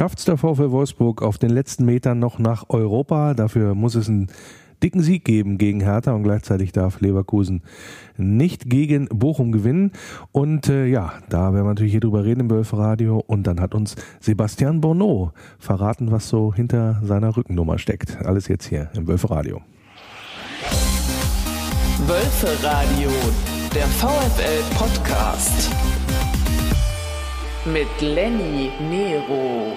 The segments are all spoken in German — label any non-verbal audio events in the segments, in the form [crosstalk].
schafft es der VfL Wolfsburg auf den letzten Metern noch nach Europa. Dafür muss es einen dicken Sieg geben gegen Hertha und gleichzeitig darf Leverkusen nicht gegen Bochum gewinnen. Und äh, ja, da werden wir natürlich hier drüber reden im Wölferadio. Und dann hat uns Sebastian Bourneau verraten, was so hinter seiner Rückennummer steckt. Alles jetzt hier im Wölferadio. Wölferadio, der VfL-Podcast mit Lenny Nero.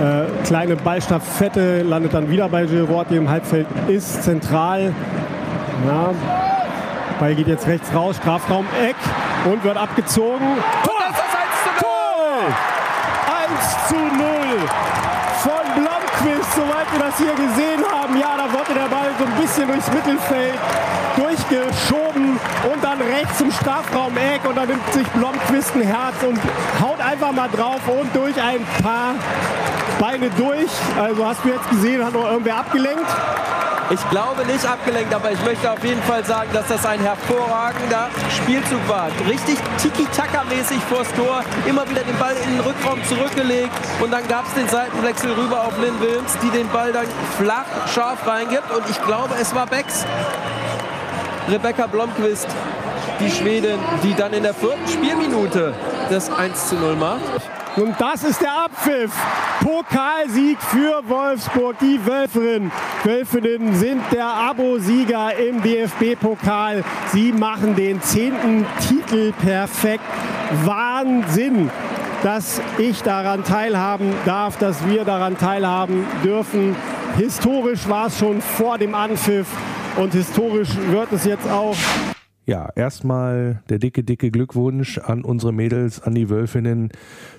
Äh, kleine Ballstaffette landet dann wieder bei Giroud, die im Halbfeld ist, zentral. Ja. Ball geht jetzt rechts raus, Strafraum Eck und wird abgezogen. Tor! das ist 1 zu 0! 1 zu 0 von Blomqvist, soweit wir das hier gesehen haben. Ja, da wollte der bisschen durchs Mittelfeld durchgeschoben und dann rechts zum Strafraum Eck und dann nimmt sich Blomqvist ein Herz und haut einfach mal drauf und durch ein paar Beine durch. Also hast du jetzt gesehen, hat noch irgendwer abgelenkt? Ich glaube nicht abgelenkt, aber ich möchte auf jeden Fall sagen, dass das ein hervorragender Spielzug war. Richtig Tiki-Taka-mäßig vors Tor, immer wieder den Ball in den Rückraum zurückgelegt und dann gab es den Seitenwechsel rüber auf Lynn Wilms, die den Ball dann flach, scharf reingibt und ich glaube, es war Becks. Rebecca Blomqvist, die Schwedin, die dann in der vierten Spielminute das 1 zu 0 macht. Und das ist der Abpfiff. Pokalsieg für Wolfsburg. Die Wölferinnen, Wölfinnen sind der Abo-Sieger im DFB-Pokal. Sie machen den zehnten Titel perfekt. Wahnsinn, dass ich daran teilhaben darf, dass wir daran teilhaben dürfen. Historisch war es schon vor dem Anpfiff und historisch wird es jetzt auch ja, erstmal der dicke, dicke Glückwunsch an unsere Mädels, an die Wölfinnen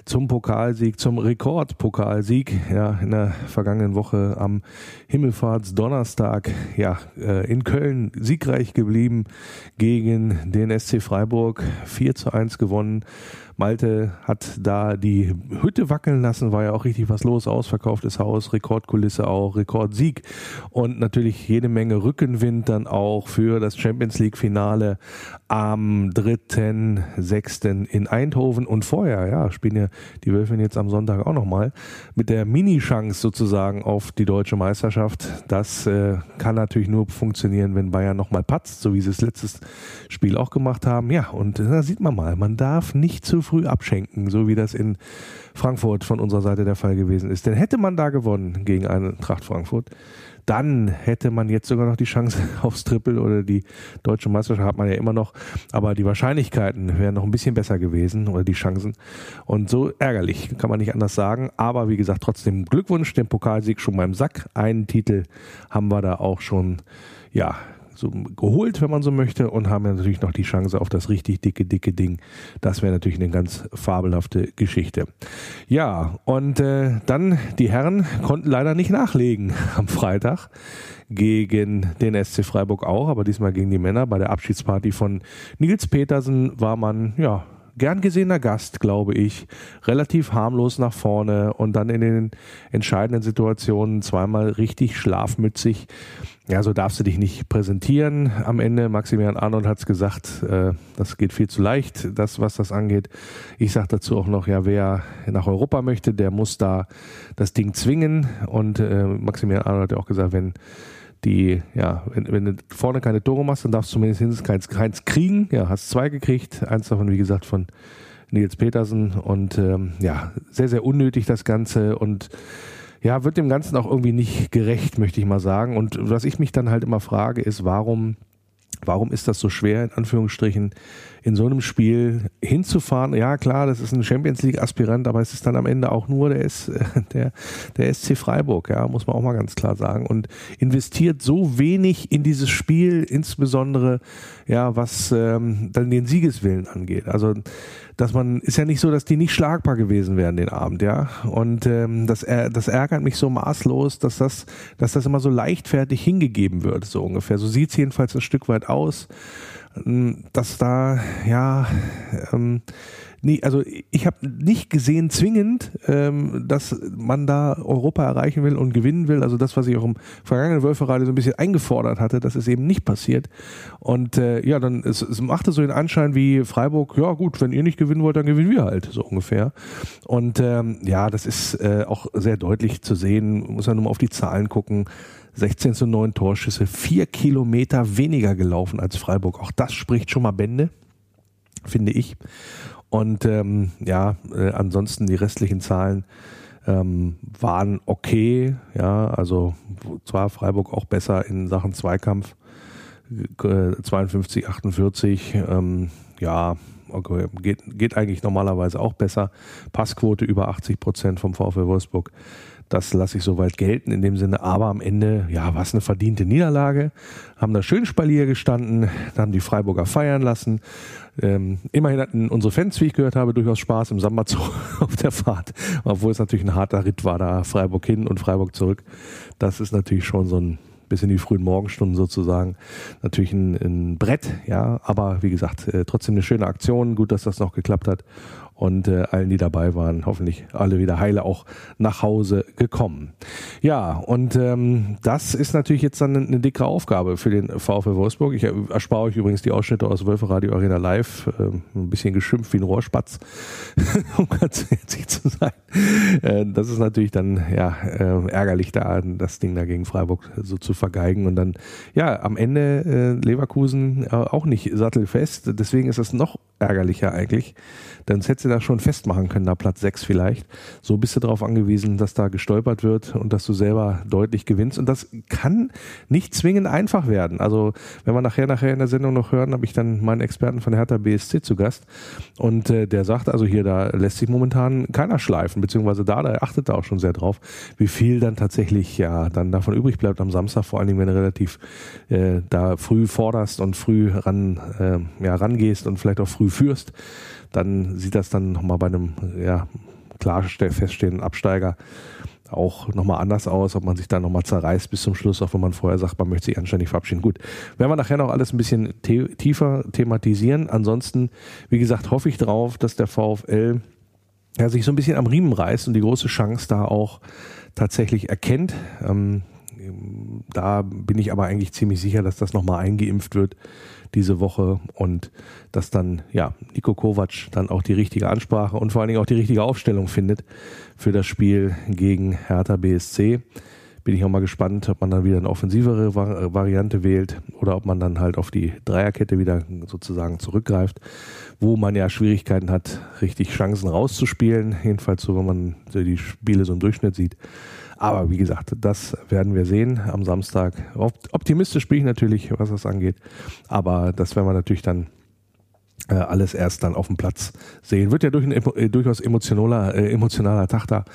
zum Pokalsieg, zum Rekordpokalsieg. Ja, in der vergangenen Woche am Himmelfahrtsdonnerstag, ja, äh, in Köln siegreich geblieben gegen den SC Freiburg. 4 zu 1 gewonnen. Malte hat da die Hütte wackeln lassen, war ja auch richtig was los, ausverkauftes Haus, Rekordkulisse auch, Rekordsieg und natürlich jede Menge Rückenwind dann auch für das Champions League Finale am 3.6. in Eindhoven und vorher, ja, spielen ja die Wölfin jetzt am Sonntag auch nochmal mit der Mini-Chance sozusagen auf die deutsche Meisterschaft. Das äh, kann natürlich nur funktionieren, wenn Bayern nochmal patzt, so wie sie es letztes Spiel auch gemacht haben. Ja, und da sieht man mal, man darf nicht zu früh abschenken, so wie das in Frankfurt von unserer Seite der Fall gewesen ist. Denn hätte man da gewonnen gegen Eintracht Frankfurt, dann hätte man jetzt sogar noch die Chance [laughs] aufs Triple oder die deutsche Meisterschaft hat man ja immer noch, aber die Wahrscheinlichkeiten wären noch ein bisschen besser gewesen oder die Chancen. Und so ärgerlich, kann man nicht anders sagen, aber wie gesagt, trotzdem Glückwunsch, den Pokalsieg schon beim Sack, einen Titel haben wir da auch schon, ja, so geholt, wenn man so möchte, und haben ja natürlich noch die Chance auf das richtig dicke, dicke Ding. Das wäre natürlich eine ganz fabelhafte Geschichte. Ja, und äh, dann die Herren konnten leider nicht nachlegen [laughs] am Freitag gegen den SC Freiburg auch, aber diesmal gegen die Männer. Bei der Abschiedsparty von Nils Petersen war man, ja, gern gesehener Gast, glaube ich, relativ harmlos nach vorne und dann in den entscheidenden Situationen zweimal richtig schlafmützig. Ja, so darfst du dich nicht präsentieren. Am Ende, Maximilian Arnold hat es gesagt, äh, das geht viel zu leicht, das, was das angeht. Ich sage dazu auch noch, ja, wer nach Europa möchte, der muss da das Ding zwingen. Und äh, Maximilian Arnold hat ja auch gesagt, wenn die, ja, wenn, wenn du vorne keine Tore machst, dann darfst du zumindest keins, keins kriegen. Ja, hast zwei gekriegt. Eins davon, wie gesagt, von Nils Petersen. Und ähm, ja, sehr, sehr unnötig das Ganze. Und ja, wird dem Ganzen auch irgendwie nicht gerecht, möchte ich mal sagen. Und was ich mich dann halt immer frage, ist, warum, warum ist das so schwer, in Anführungsstrichen, in so einem Spiel hinzufahren. Ja, klar, das ist ein Champions League Aspirant, aber es ist dann am Ende auch nur der, S, [laughs] der, der SC Freiburg, ja, muss man auch mal ganz klar sagen. Und investiert so wenig in dieses Spiel, insbesondere, ja, was ähm, dann den Siegeswillen angeht. Also, dass man, ist ja nicht so, dass die nicht schlagbar gewesen wären den Abend, ja. Und ähm, das, das ärgert mich so maßlos, dass das, dass das immer so leichtfertig hingegeben wird, so ungefähr. So sieht es jedenfalls ein Stück weit aus dass da ja ähm, Nee, also ich habe nicht gesehen zwingend, ähm, dass man da Europa erreichen will und gewinnen will. Also das, was ich auch im vergangenen Wölferadio so ein bisschen eingefordert hatte, das ist eben nicht passiert. Und äh, ja, dann es, es machte so den Anschein wie Freiburg, ja gut, wenn ihr nicht gewinnen wollt, dann gewinnen wir halt, so ungefähr. Und ähm, ja, das ist äh, auch sehr deutlich zu sehen, muss man nur mal auf die Zahlen gucken. 16 zu 9 Torschüsse, vier Kilometer weniger gelaufen als Freiburg. Auch das spricht schon mal Bände, finde ich. Und ähm, ja, äh, ansonsten die restlichen Zahlen ähm, waren okay. Ja, also zwar Freiburg auch besser in Sachen Zweikampf, äh, 52, 48. Ähm, ja, okay, geht, geht eigentlich normalerweise auch besser. Passquote über 80 Prozent vom VfL Wolfsburg. Das lasse ich soweit gelten in dem Sinne. Aber am Ende, ja, war es eine verdiente Niederlage. Haben da schön Spalier gestanden, haben die Freiburger feiern lassen. Ähm, immerhin hatten unsere Fans, wie ich gehört habe, durchaus Spaß im Samba-Zug [laughs] auf der Fahrt. Obwohl es natürlich ein harter Ritt war, da Freiburg hin und Freiburg zurück. Das ist natürlich schon so ein bis in die frühen Morgenstunden sozusagen. Natürlich ein, ein Brett, ja, aber wie gesagt, äh, trotzdem eine schöne Aktion. Gut, dass das noch geklappt hat und äh, allen, die dabei waren, hoffentlich alle wieder heile auch nach Hause gekommen. Ja, und ähm, das ist natürlich jetzt dann eine, dicke Aufgabe für den VfL Wolfsburg. Ich erspare euch übrigens die Ausschnitte aus Wölferadio Arena Live, äh, ein bisschen geschimpft wie ein Rohrspatz, [laughs] um ganz ehrlich zu sein. Äh, das ist natürlich dann ja äh, ärgerlich, da das Ding da gegen Freiburg so zu vergeigen und dann ja am Ende äh, Leverkusen äh, auch nicht sattelfest. Deswegen ist es noch ärgerlicher eigentlich, dann hättest du da schon festmachen können, da Platz 6 vielleicht. So bist du darauf angewiesen, dass da gestolpert wird und dass du selber deutlich gewinnst. Und das kann nicht zwingend einfach werden. Also, wenn wir nachher, nachher in der Sendung noch hören, habe ich dann meinen Experten von Hertha BSC zu Gast. Und äh, der sagt, also hier, da lässt sich momentan keiner schleifen, beziehungsweise da, da achtet er auch schon sehr drauf, wie viel dann tatsächlich ja dann davon übrig bleibt am Samstag, vor allen Dingen, wenn du relativ äh, da früh forderst und früh ran, äh, ja, rangehst und vielleicht auch früh führst dann sieht das dann nochmal bei einem ja, klar feststehenden Absteiger auch nochmal anders aus, ob man sich da nochmal zerreißt bis zum Schluss, auch wenn man vorher sagt, man möchte sich anständig verabschieden. Gut, werden wir nachher noch alles ein bisschen the tiefer thematisieren. Ansonsten, wie gesagt, hoffe ich drauf, dass der VfL ja, sich so ein bisschen am Riemen reißt und die große Chance da auch tatsächlich erkennt. Ähm, da bin ich aber eigentlich ziemlich sicher, dass das nochmal eingeimpft wird diese Woche und dass dann, ja, Nico Kovac dann auch die richtige Ansprache und vor allen Dingen auch die richtige Aufstellung findet für das Spiel gegen Hertha BSC. Bin ich auch mal gespannt, ob man dann wieder eine offensivere Variante wählt oder ob man dann halt auf die Dreierkette wieder sozusagen zurückgreift, wo man ja Schwierigkeiten hat, richtig Chancen rauszuspielen. Jedenfalls so, wenn man die Spiele so im Durchschnitt sieht. Aber wie gesagt, das werden wir sehen am Samstag. Optimistisch bin ich natürlich, was das angeht. Aber das werden wir natürlich dann alles erst dann auf dem Platz sehen. Wird ja durch ein, äh, durchaus emotionaler, äh, emotionaler Tag da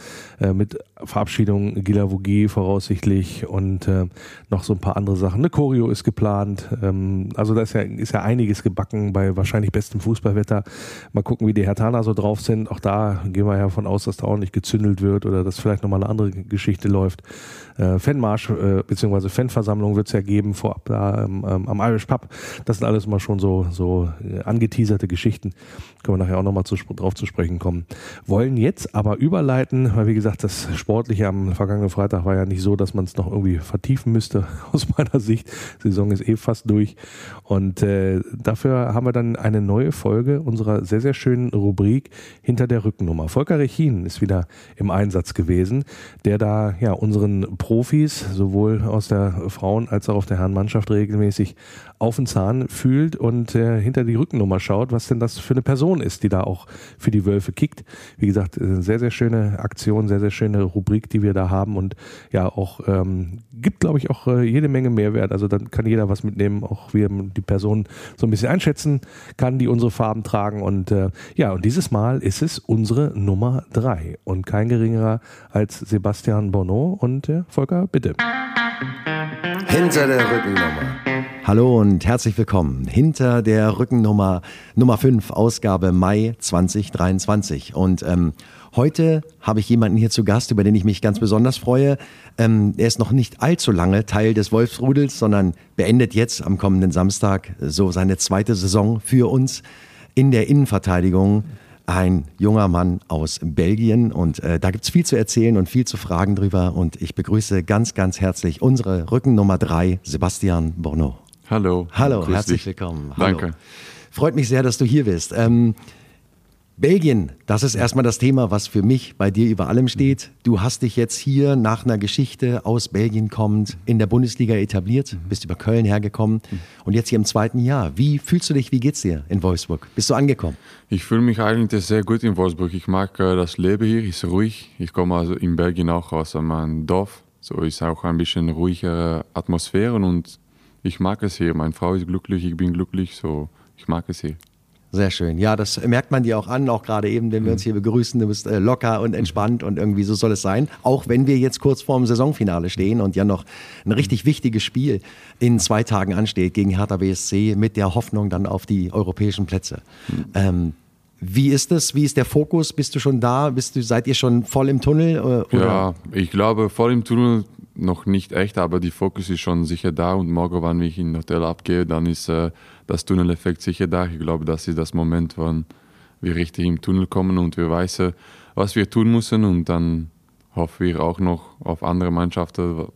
äh, mit Verabschiedung Gila Vogie voraussichtlich und äh, noch so ein paar andere Sachen. Eine Choreo ist geplant. Ähm, also da ist ja, ist ja einiges gebacken bei wahrscheinlich bestem Fußballwetter. Mal gucken, wie die Hertaner so drauf sind. Auch da gehen wir ja von aus, dass da ordentlich gezündelt wird oder dass vielleicht nochmal eine andere Geschichte läuft. Äh, Fanmarsch äh, bzw. Fanversammlung wird es ja geben vorab da ähm, am Irish Pub. Das sind alles mal schon so, so äh, angeteaserte Geschichten. Können wir nachher auch nochmal zu, drauf zu sprechen kommen. Wollen jetzt aber überleiten, weil wie gesagt, das Sportliche am vergangenen Freitag war ja nicht so, dass man es noch irgendwie vertiefen müsste, [laughs] aus meiner Sicht. Die Saison ist eh fast durch. Und äh, dafür haben wir dann eine neue Folge unserer sehr, sehr schönen Rubrik hinter der Rückennummer. Volker Rechin ist wieder im Einsatz gewesen, der da ja unseren Profis, sowohl aus der Frauen- als auch auf der Herrenmannschaft regelmäßig auf den Zahn fühlt und äh, hinter die Rückennummer schaut, was denn das für eine Person ist, die da auch für die Wölfe kickt. Wie gesagt, äh, sehr, sehr schöne Aktion, sehr, sehr schöne Rubrik, die wir da haben und ja auch ähm, gibt, glaube ich, auch äh, jede Menge Mehrwert. Also dann kann jeder was mitnehmen, auch wie die Person so ein bisschen einschätzen kann, die unsere Farben tragen. Und äh, ja, und dieses Mal ist es unsere Nummer drei und kein geringerer als Sebastian Bonneau und äh, Volker, bitte. Hinter der Rückennummer. Hallo und herzlich willkommen hinter der Rückennummer Nummer 5, Ausgabe Mai 2023. Und ähm, heute habe ich jemanden hier zu Gast, über den ich mich ganz besonders freue. Ähm, er ist noch nicht allzu lange Teil des Wolfsrudels, sondern beendet jetzt am kommenden Samstag so seine zweite Saison für uns in der Innenverteidigung. ein junger Mann aus Belgien und äh, da gibt es viel zu erzählen und viel zu fragen drüber und ich begrüße ganz, ganz herzlich unsere Rücken Nummer drei, Sebastian Borneau. Hallo. Hallo, herzlich dich. willkommen. Hallo. Danke. Freut mich sehr, dass du hier bist. Ähm, Belgien, das ist erstmal das Thema, was für mich bei dir über allem steht. Du hast dich jetzt hier nach einer Geschichte aus Belgien kommend in der Bundesliga etabliert, bist über Köln hergekommen und jetzt hier im zweiten Jahr. Wie fühlst du dich, wie geht's dir in Wolfsburg? Bist du angekommen? Ich fühle mich eigentlich sehr gut in Wolfsburg. Ich mag äh, das Leben hier, ist ruhig. Ich komme also in Belgien auch aus einem Dorf. So ist auch ein bisschen ruhigere Atmosphäre und ich mag es hier. Meine Frau ist glücklich, ich bin glücklich, so ich mag es hier. Sehr schön. Ja, das merkt man dir auch an, auch gerade eben, wenn wir uns hier begrüßen. Du bist äh, locker und entspannt und irgendwie so soll es sein. Auch wenn wir jetzt kurz vorm Saisonfinale stehen und ja noch ein richtig wichtiges Spiel in zwei Tagen ansteht gegen Hertha BSC mit der Hoffnung dann auf die europäischen Plätze. Ähm, wie ist es? Wie ist der Fokus? Bist du schon da? Bist du, seid ihr schon voll im Tunnel? äh, Oder? Ja, ich glaube, voll im Tunnel noch nicht echt, aber die Fokus ist schon sicher da und morgen, wenn ich in Hotel abgehe, dann ist äh, das Tunneleffekt sicher da. Ich glaube, das ist das Moment, wann wir richtig im Tunnel kommen und wir wissen, was wir tun müssen und dann hoffen wir auch noch auf andere Mannschaften,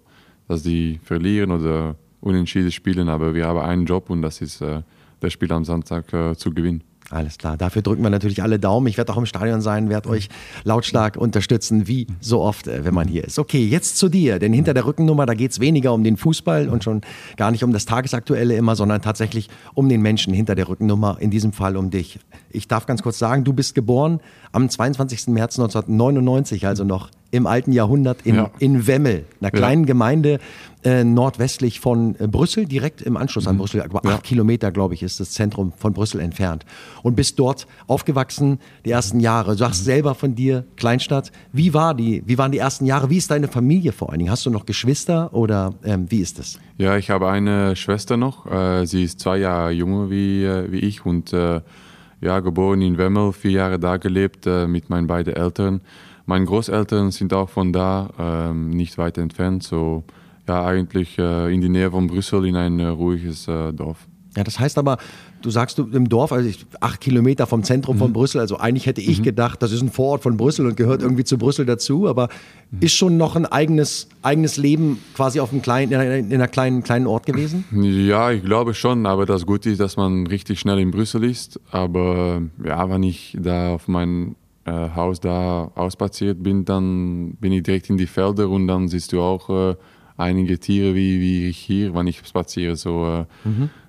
dass die verlieren oder unentschieden spielen, aber wir haben einen Job und das ist äh, das Spiel am Samstag äh, zu gewinnen. Alles klar. Dafür drücken wir natürlich alle Daumen. Ich werde auch im Stadion sein, werde euch lautstark unterstützen, wie so oft, äh, wenn man hier ist. Okay, jetzt zu dir. Denn hinter der Rückennummer, da geht es weniger um den Fußball und schon gar nicht um das Tagesaktuelle immer, sondern tatsächlich um den Menschen hinter der Rückennummer, in diesem Fall um dich. Ich darf ganz kurz sagen, du bist geboren am 22. März 1999, also noch im alten Jahrhundert in, Ja. in Wemmel, einer kleinen Gemeinde äh, nordwestlich von äh, Brüssel, direkt im Anschluss an Brüssel, aber acht Kilometer, glaube ich, ist das Zentrum von Brüssel entfernt. Und bist dort aufgewachsen, die ersten Jahre. Du sagst selber von dir, Kleinstadt. Wie, war die, wie waren die ersten Jahre? Wie ist deine Familie vor allen Dingen? Hast du noch Geschwister oder ähm, wie ist es? Ja, ich habe eine Schwester noch. Äh, sie ist zwei Jahre jünger wie, äh, wie ich und äh, ja, geboren in Wemmel, vier Jahre da gelebt äh, mit meinen beiden Eltern. Meine Großeltern sind auch von da, ähm, nicht weit entfernt. So, ja, eigentlich äh, in die Nähe von Brüssel in ein äh, ruhiges äh, Dorf. Ja, das heißt aber, du sagst du im Dorf, also ich, acht Kilometer vom Zentrum von Brüssel, also eigentlich hätte ich gedacht, das ist ein Vorort von Brüssel und gehört irgendwie zu Brüssel dazu, aber ist schon noch ein eigenes, eigenes Leben quasi auf einem kleinen, in einer, in einer kleinen, kleinen Ort gewesen? Ja, ich glaube schon, aber das Gute ist, dass man richtig schnell in Brüssel ist. Aber ja, wenn ich da auf mein äh, Haus da ausspaziert bin, dann bin ich direkt in die Felder und dann siehst du auch äh, einige Tiere wie, wie ich hier, wenn ich spaziere. So, äh,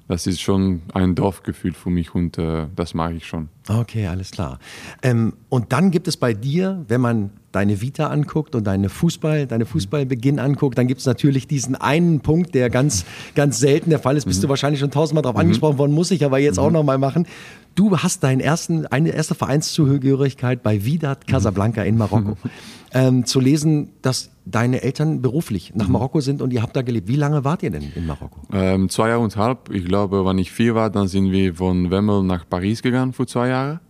Das ist schon ein Dorfgefühl für mich und äh, das mag ich schon. Okay, alles klar. Ähm, und dann gibt es bei dir, wenn man deine Vita anguckt und deine Fußball, deine Fußballbeginn anguckt, dann gibt es natürlich diesen einen Punkt, der ganz, ganz selten der Fall ist. Bist du wahrscheinlich schon tausendmal darauf angesprochen worden, muss ich aber jetzt auch nochmal machen. Du hast deinen ersten, eine erste Vereinszugehörigkeit bei Vidat Casablanca in Marokko. [laughs] Ähm, zu lesen, dass deine Eltern beruflich nach Marokko sind und ihr habt da gelebt. Wie lange wart ihr denn in Marokko? Ähm, zwei Jahre und halb. Ich glaube, wenn ich vier war, dann sind wir von Wemmel nach Paris gegangen für zwei Jahre.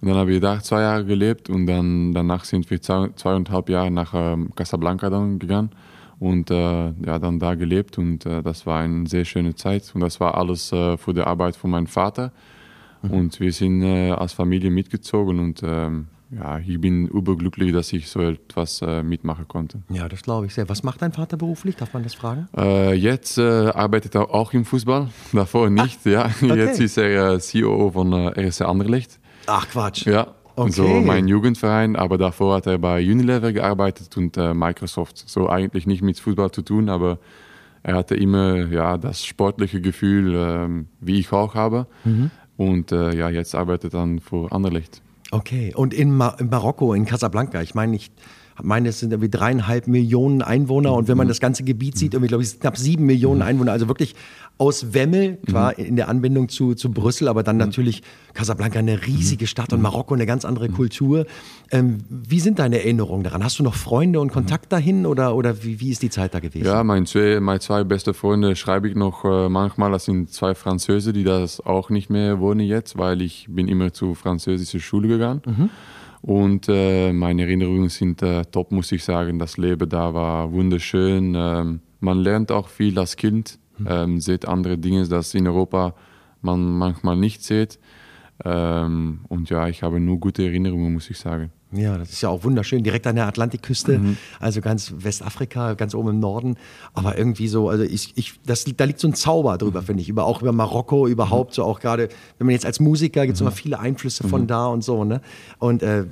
Und dann habe ich da zwei Jahre gelebt und dann danach sind wir zwei, zweieinhalb Jahre nach ähm, Casablanca dann gegangen und äh, ja, dann da gelebt und äh, das war eine sehr schöne Zeit und das war alles äh, für die Arbeit von meinem Vater und wir sind äh, als Familie mitgezogen und ähm, ja, ich bin überglücklich, dass ich so etwas äh, mitmachen konnte. Ja, das glaube ich sehr. Was macht dein Vater beruflich? Darf man das fragen? Äh, jetzt arbeitet er auch im Fußball, [laughs] davor nicht. ja. Jetzt ist er CEO von RSC Anderlecht. Ach Quatsch. Ja, Okay. so mein Jugendverein, aber davor hat er bei Unilever gearbeitet und äh, Microsoft. So eigentlich nicht mit Fußball zu tun, aber er hatte immer ja, das sportliche Gefühl, ähm, wie ich auch habe. Mhm. Und äh, ja, jetzt arbeitet er dann für Anderlecht. Okay, und in, Ma in Marokko, in Casablanca, ich meine, ich meine, es sind irgendwie dreieinhalb Millionen Einwohner und wenn man das ganze Gebiet sieht, irgendwie, glaube ich, knapp sieben Millionen Einwohner, also wirklich aus Wemmel, klar, in der Anbindung zu, zu Brüssel, aber dann natürlich Casablanca eine riesige Stadt und Marokko eine ganz andere Kultur. Ähm, wie sind deine Erinnerungen daran? Hast du noch Freunde und Kontakt dahin oder, oder wie, wie ist die Zeit da gewesen? Ja, meine zwei, meine zwei beste Freunde schreibe ich noch äh, manchmal. Das sind zwei Französe, die das auch nicht mehr wohnen jetzt, weil ich bin immer zur französischen Schule gegangen. Und äh, meine Erinnerungen sind äh, top, muss ich sagen. Das Leben da war wunderschön. Ähm, man lernt auch viel als Kind, ähm, sieht andere Dinge, das in Europa man manchmal nicht sieht. Ähm, und ja, ich habe nur gute Erinnerungen, muss ich sagen. Ja, das ist ja auch wunderschön, direkt an der Atlantikküste, also ganz Westafrika, ganz oben im Norden. Aber irgendwie so, also ich, ich, das, da liegt so ein Zauber drüber, finde ich, über, auch über Marokko überhaupt, so auch gerade, wenn man jetzt als Musiker, gibt es immer viele Einflüsse von da und so, ne? Und äh,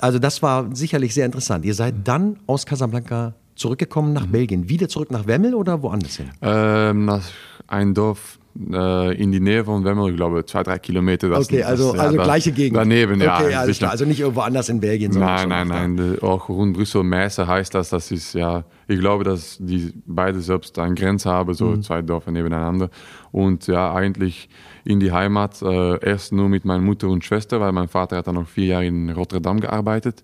also das war sicherlich sehr interessant. Ihr seid dann aus Casablanca zurückgekommen nach Belgien, wieder zurück nach Wemmel oder woanders hin? Ähm, nach ein Dorf in die Nähe von Wemmel, ich glaube, zwei, drei Kilometer. Das, Okay, also, das, ja, also gleiche Gegend. Daneben, ja. Okay, klar. Also nicht irgendwo anders in Belgien, Nein, schon nein, da. nein. de- Auch rund Brüssel, Messe heißt das. Das ist ja, ich glaube, dass die beide selbst eine Grenze haben, so Mhm. zwei Dörfer nebeneinander. Und ja, eigentlich in die Heimat äh, erst nur mit meiner Mutter und Schwester, weil mein Vater hat dann noch vier Jahre in Rotterdam gearbeitet.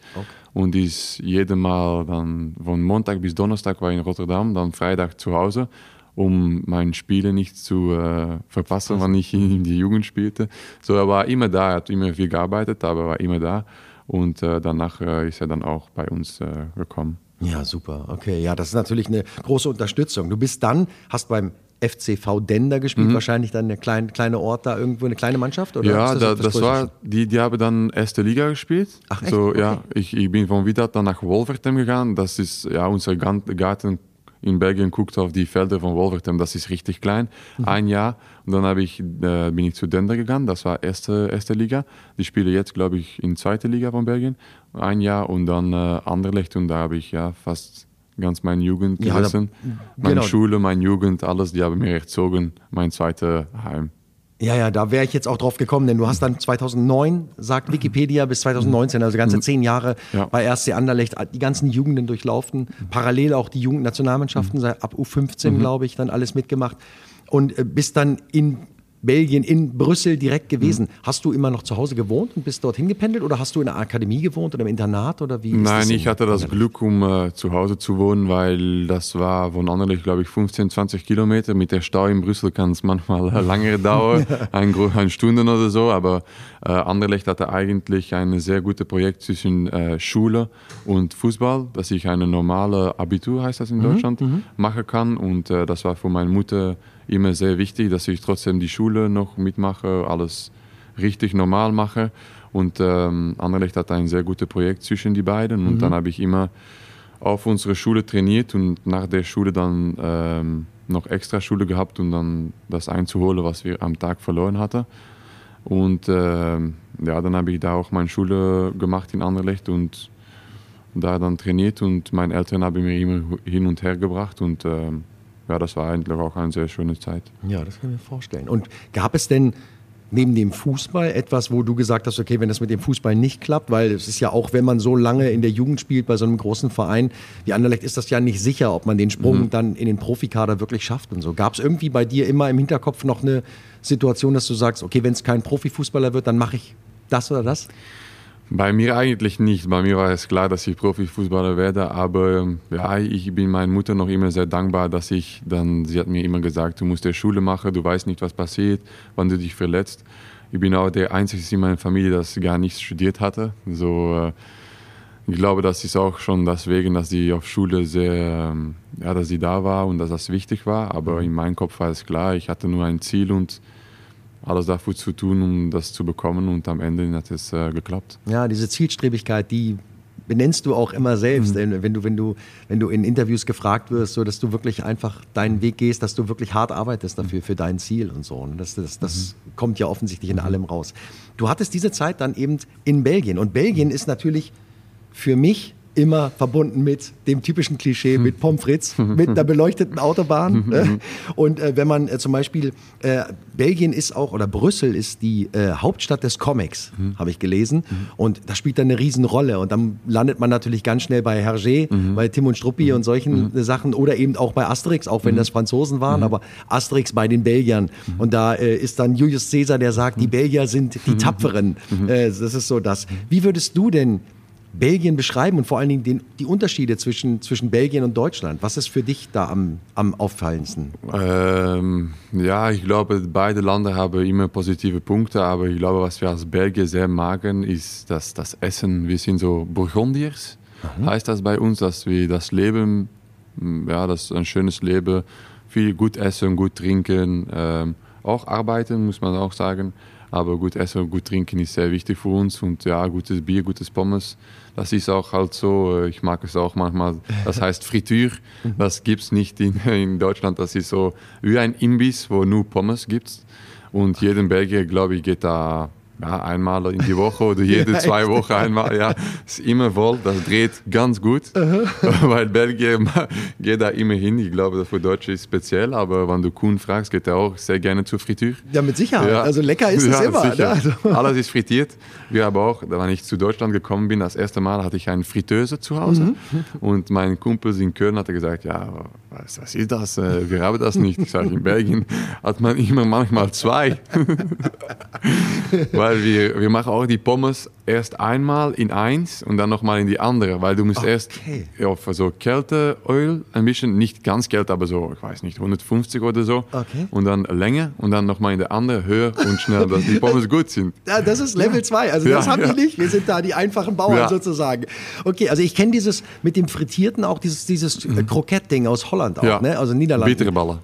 Und ist jedes Mal dann von Montag bis Donnerstag war in Rotterdam, dann Freitag zu Hause, um meine Spiele nicht zu äh, verpassen, wenn ich in die Jugend spielte. So, er war immer da, er hat immer viel gearbeitet, aber er war immer da. Und äh, danach äh, ist er dann auch bei uns äh, gekommen. Ja, super. Okay, ja, das ist natürlich eine große Unterstützung. Du bist dann, hast beim FCV Dender gespielt, wahrscheinlich dann der kleine, kleine Ort da irgendwo, eine kleine Mannschaft? Oder ja, ist da, das war, die, die haben dann erste Liga gespielt. Ach, echt? So, Okay. ja, ich, ich bin von Wiedert dann nach Wolvertem gegangen. Das ist, ja, unser Garten in Belgien guckt auf die Felder von Wolvertem. Das ist richtig klein. Mhm. Ein Jahr. Und dann habe ich, äh, bin ich zu Dender gegangen. Das war erste, erste Liga. Die spielen jetzt, glaube ich, in zweite Liga von Belgien. Ein Jahr und dann äh, Anderlecht. Und da habe ich ja fast ganz meine Jugend Ja, da- gesessen. meine genau. Schule, meine Jugend, alles, die haben mir erzogen. Mein zweites Heim. Ja, ja, da wäre ich jetzt auch drauf gekommen, denn du hast dann 2009, sagt Wikipedia, bis 2019, also ganze zehn Jahre Ja. bei RC Anderlecht, die ganzen Jugenden durchlaufen, parallel auch die Jugendnationalmannschaften, seit ab U15, glaube ich, dann alles mitgemacht. Und äh, bist dann in Belgien, in Brüssel direkt gewesen. Hast du immer noch zu Hause gewohnt und bist dorthin gependelt oder hast du in der Akademie gewohnt oder im Internat oder wie? Nein, in ich hatte das? Glück, um äh, zu Hause zu wohnen, weil das war von Anderlecht, glaube ich, 15, 20 Kilometer. Mit der Stau in Brüssel kann es manchmal [laughs] länger dauern, [laughs] ein, gro- eine Stunde oder so. Aber äh, Anderlecht hatte eigentlich ein sehr gutes Projekt zwischen äh, Schule und Fußball, dass ich eine normale Abitur, heißt das in Deutschland, machen kann. Und äh, das war für meine Mutter immer sehr wichtig, dass ich trotzdem die Schule noch mitmache, alles richtig normal mache. Und ähm, Anderlecht hat ein sehr gutes Projekt zwischen die beiden. Und dann habe ich immer auf unsere Schule trainiert und nach der Schule dann ähm, noch extra Schule gehabt, um dann das einzuholen, was wir am Tag verloren hatten. Und ähm, ja, dann habe ich da auch meine Schule gemacht in Anderlecht und da dann trainiert und meine Eltern haben mir immer hin und her gebracht und ähm, ja, das war eigentlich auch eine sehr schöne Zeit. Ja, das kann ich mir vorstellen. Und gab es denn neben dem Fußball etwas, wo du gesagt hast, okay, wenn das mit dem Fußball nicht klappt, weil es ist ja auch, wenn man so lange in der Jugend spielt bei so einem großen Verein wie Anderlecht, ist das ja nicht sicher, ob man den Sprung dann in den Profikader wirklich schafft und so. Gab es irgendwie bei dir immer im Hinterkopf noch eine Situation, dass du sagst, okay, wenn es kein Profifußballer wird, dann mache ich das oder das? Bei mir eigentlich nicht. Bei mir war es klar, dass ich Profifußballer werde, aber ähm, ja, ich bin meiner Mutter noch immer sehr dankbar, dass ich dann, sie hat mir immer gesagt, du musst der Schule machen, du weißt nicht, was passiert, wann du dich verletzt. Ich bin auch der Einzige in meiner Familie, das gar nicht studiert hatte. So, äh, ich glaube, das ist auch schon deswegen, dass sie auf Schule sehr, ähm, ja, dass sie da war und dass das wichtig war. Aber in meinem Kopf war es klar, ich hatte nur ein Ziel und alles dafür zu tun, um das zu bekommen und am Ende hat es äh, geklappt. Ja, diese Zielstrebigkeit, die benennst du auch immer selbst, Denn wenn du, wenn du, wenn du in Interviews gefragt wirst, so dass du wirklich einfach deinen Weg gehst, dass du wirklich hart arbeitest dafür, für dein Ziel und so. Und das, das, das kommt ja offensichtlich in allem raus. Du hattest diese Zeit dann eben in Belgien. Und Belgien ist natürlich für mich immer verbunden mit dem typischen Klischee, mit Pommes frites, mit einer beleuchteten Autobahn. ne? Und äh, wenn man äh, zum Beispiel, äh, Belgien ist auch, oder Brüssel ist die äh, Hauptstadt des Comics, habe ich gelesen. Und das spielt dann eine Riesenrolle. Und dann landet man natürlich ganz schnell bei Hergé, bei Tim und Struppi und solchen äh, Sachen. Oder eben auch bei Asterix, auch wenn das Franzosen waren, aber Asterix bei den Belgiern. Und da äh, ist dann Julius Caesar, der sagt, die Belgier sind die Tapferen. Das ist so das. Wie würdest du denn Belgien beschreiben und vor allen Dingen den, die Unterschiede zwischen, zwischen Belgien und Deutschland? Was ist für dich da am, am auffallendsten? Ähm, ja, ich glaube, beide Länder haben immer positive Punkte, aber ich glaube, was wir als Belgier sehr magen, ist dass das Essen. Wir sind so Burgundiers, heißt das bei uns, dass wir das Leben, mm, ja, das ist ein schönes Leben, viel gut essen, gut trinken, ähm, auch arbeiten, muss man auch sagen. Aber gut essen und gut trinken ist sehr wichtig für uns und ja, gutes Bier, gutes Pommes. Das ist auch halt so, äh, ich mag es auch manchmal, das heißt Fritür. Das gibt es nicht in, [laughs] in Deutschland. Das ist so wie ein Imbiss, wo nur Pommes gibt. Und jeden Belgier, glaube ich, geht da ja, einmal in die Woche oder [laughs] jede Ja, zwei? Wochen einmal. Ja, ist immer voll. Das dreht ganz gut, [laughs] weil Belgien [laughs] geht da immer hin. Ich glaube, für Deutsche ist speziell, aber wenn du Kuhn fragst, geht er auch sehr gerne zur Fritür. Ja, mit Sicherheit. Ja. Also lecker ist es immer. Ne? Also, Alles ist frittiert. Wir haben auch, wenn ich zu Deutschland gekommen bin, das erste Mal hatte ich eine Fritteuse zu Hause. Mhm. Und mein Kumpel in Köln hatte gesagt, ja, was, was ist das? Äh, Wir haben das nicht. Ich sage, in Belgien hat man immer manchmal zwei. [laughs] weil wir, wir machen auch die Pommes erst einmal in eins und dann nochmal in die andere, weil du musst erst Okay. auf so Kälteöl ein bisschen, nicht ganz kalt, aber so, ich weiß nicht, 150 oder so. Okay. Und dann länger und dann nochmal in der andere höher und schnell, dass die Pommes gut sind. [laughs] ja, das ist Level 2. Also Ja, das haben ja. wir nicht. Wir sind da die einfachen Bauern Ja. sozusagen. Okay, also ich kenne dieses mit dem Frittierten auch, dieses, dieses äh, Krokettding aus Holland auch, Mhm. Ja. ne? also Niederlande. Bittere Ballen.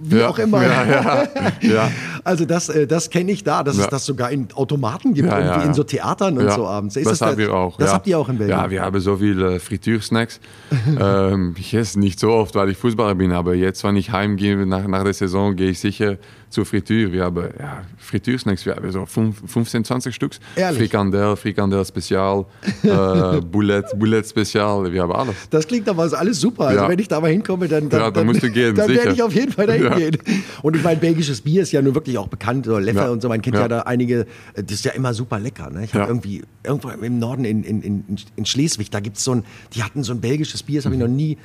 Wie Ja. auch immer. Ja, [laughs] ja. Also das, äh, das kenne ich da, dass es das sogar in Automaten gibt, irgendwie in so Theatern und so abends. Ist das, das haben wir auch. Das habt ihr auch in Belgien? Ja, wir haben so viele Fritürsnacks. [laughs] ähm, ich esse nicht so oft, weil ich Fußballer bin, aber jetzt, wenn ich heimgehe nach, nach der Saison, gehe ich sicher zur Fritür. Wir haben ja, Fritürsnacks, wir haben so fünf- 15, 20 Stück. Ehrlich? Frikandel, Frikandel Spezial, äh, [laughs] Bullet, Bullet Spezial, wir haben alles. Das klingt aber alles super. Also Ja. wenn ich da mal hinkomme, dann, dann, Ja, dann musst du gehen, [laughs] dann werde ich auf jeden Fall dahin gehen. Und ich meine, belgisches Bier ist ja nun wirklich auch bekannt, so Leffe und so. Man kennt ja. Da einige, äh, das ist ja immer super lecker. Ne? Ich habe irgendwie, irgendwo im Norden in, in, in, in Schleswig, da gibt es so ein, die hatten so ein belgisches Bier, das habe ich noch nie.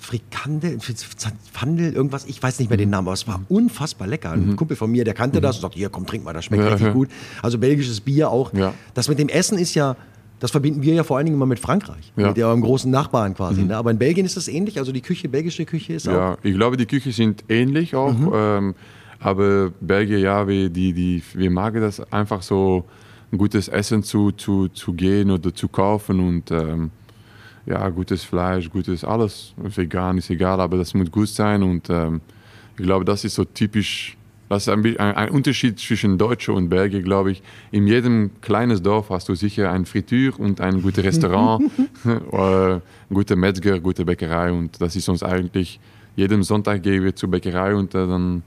Frikandel, Pfandel, irgendwas, ich weiß nicht mehr den Namen, aber es war unfassbar lecker. Ein Kumpel von mir, der kannte das und sagte, hier komm, trink mal, das schmeckt Mhm. Ja, richtig ja. gut. Also belgisches Bier auch. Ja. Das mit dem Essen ist ja, das verbinden wir ja vor allen Dingen immer mit Frankreich, Ja. Mhm. mit eurem großen Nachbarn quasi. Ne? Aber in Belgien ist das ähnlich, also die Küche, belgische Küche ist auch. Ja, ich glaube, die Küche sind ähnlich auch. Mhm. Ähm, aber Belgier, ja, wir, die, die, wir magen das einfach so, ein gutes Essen zu, zu, zu gehen oder zu kaufen und ähm, ja, gutes Fleisch, gutes alles. Vegan ist egal, aber das muss gut sein und ähm, ich glaube, das ist so typisch. Das ist ein, ein, Unterschied zwischen Deutsche und Belgier, glaube ich. In jedem kleines Dorf hast du sicher ein Fritür und ein gutes Restaurant, äh, ein guter Metzger, gute Bäckerei und das ist uns eigentlich, jeden Sonntag gehen wir zur Bäckerei und äh, dann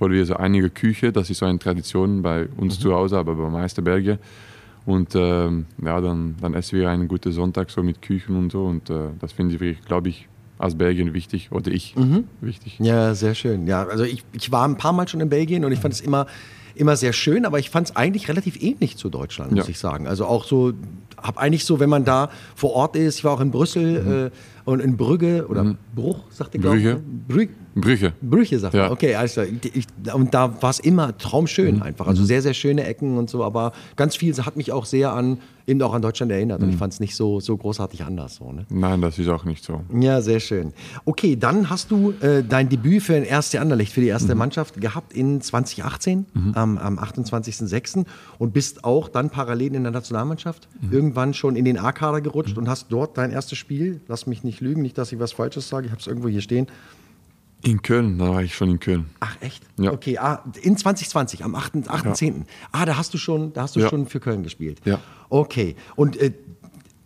holen wir so einige Küche, das ist so eine Tradition bei uns zu Hause, aber bei meisten Belgier. Und ähm, ja, dann, dann essen wir einen guten Sonntag so mit Küchen und so und äh, das finde ich, glaube ich, als Belgien wichtig oder ich wichtig. Ja, sehr schön. Ja, also ich, ich war ein paar Mal schon in Belgien und ich fand es immer, immer sehr schön, aber ich fand es eigentlich relativ ähnlich zu Deutschland, muss Ja. ich sagen. Also auch so, habe eigentlich so, wenn man da vor Ort ist, ich war auch in Brüssel äh, und in Brügge oder Bruch, sagt ihr, glaub ich, Brügge. ne? Brü Brüche. Brüche, sagt Ja. man. Okay, alles klar. Ich, und da war es immer traumschön einfach. Also sehr, sehr schöne Ecken und so, aber ganz viel hat mich auch sehr an, eben auch an Deutschland erinnert. Und ich fand es nicht so, so großartig anders. So, ne? Nein, das ist auch nicht so. Ja, sehr schön. Okay, dann hast du äh, dein Debüt für ein erste Anderlecht, für die erste Mannschaft gehabt in 2018, am, am 28.06. und bist auch dann parallel in der Nationalmannschaft irgendwann schon in den A-Kader gerutscht und hast dort dein erstes Spiel, lass mich nicht lügen, nicht, dass ich was Falsches sage, ich habe es irgendwo hier stehen. In Köln, da war ich schon in Köln. Ach echt? Ja. Okay, ah, in 2020, am 8. 8.10. Ah, da hast du schon, da hast du Ja. schon für Köln gespielt. Ja. Okay. Und äh,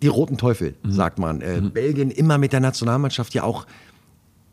die Roten Teufel, sagt man. Äh, Belgien immer mit der Nationalmannschaft ja auch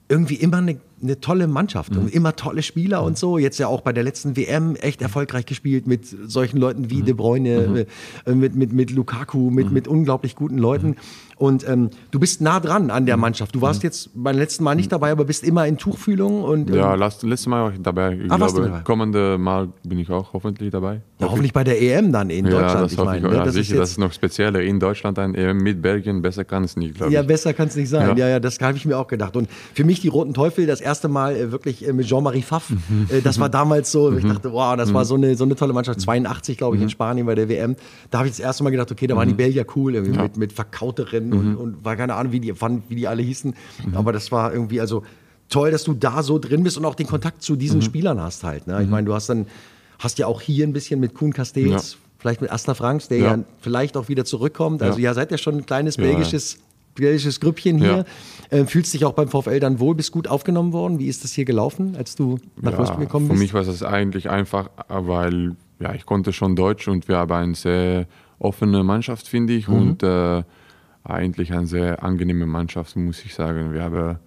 irgendwie immer eine, eine tolle Mannschaft und immer tolle Spieler und so. Jetzt ja auch bei der letzten WM echt erfolgreich gespielt mit solchen Leuten wie De Bruyne, äh, mit, mit, mit Lukaku, mit, mit unglaublich guten Leuten. Und ähm, du bist nah dran an der Mannschaft. Du warst jetzt beim letzten Mal nicht dabei, aber bist immer in Tuchfühlung und ähm, Ja, last, letztes Mal war ich dabei. Ich Ah, glaube, dabei? kommende Mal bin ich auch hoffentlich dabei. Ja, hoffentlich bei der EM dann in Ja, Deutschland. das ich meine, ich. ne? Ja, das ist sicher, das jetzt, ist noch spezieller. In Deutschland ein EM mit Belgien, besser kann es nicht, glaube ich. ja, besser kann es nicht sein. Ja. Ja. ja, das habe ich mir auch gedacht. Und für mich die Roten Teufel, das erste Mal äh, wirklich äh, mit Jean-Marie Pfaff. Mhm. äh, das war damals so, ich dachte, wow, das war so eine, so eine tolle Mannschaft. 82, glaube ich, Mhm. in Spanien bei der WM. Da habe ich das erste Mal gedacht, okay, da waren die Belgier cool, irgendwie mit, mit Verkauterinnen Mhm. und, und war keine Ahnung, wie die, wann, wie die alle hießen. Aber das war irgendwie, also toll, dass du da so drin bist und auch den Kontakt zu Mhm. diesen Spielern hast halt. Ne? Ich meine, du hast dann, hast ja auch hier ein bisschen mit Kuhn Castells, Ja. vielleicht mit Asta Franks, der ja. Ja. vielleicht auch wieder zurückkommt. Also Ja. ja, seid ja schon ein kleines Ja, belgisches, belgisches Grüppchen hier. Ja. Äh, fühlst dich auch beim VfL dann wohl, bist gut aufgenommen worden. Wie ist das hier gelaufen, als du nach Wolfsburg gekommen Für bist? mich war es eigentlich einfach, weil ja, ich konnte schon Deutsch und wir haben eine sehr offene Mannschaft, finde ich, Mhm. und äh, eigentlich eine sehr angenehme Mannschaft, muss ich sagen. Wir haben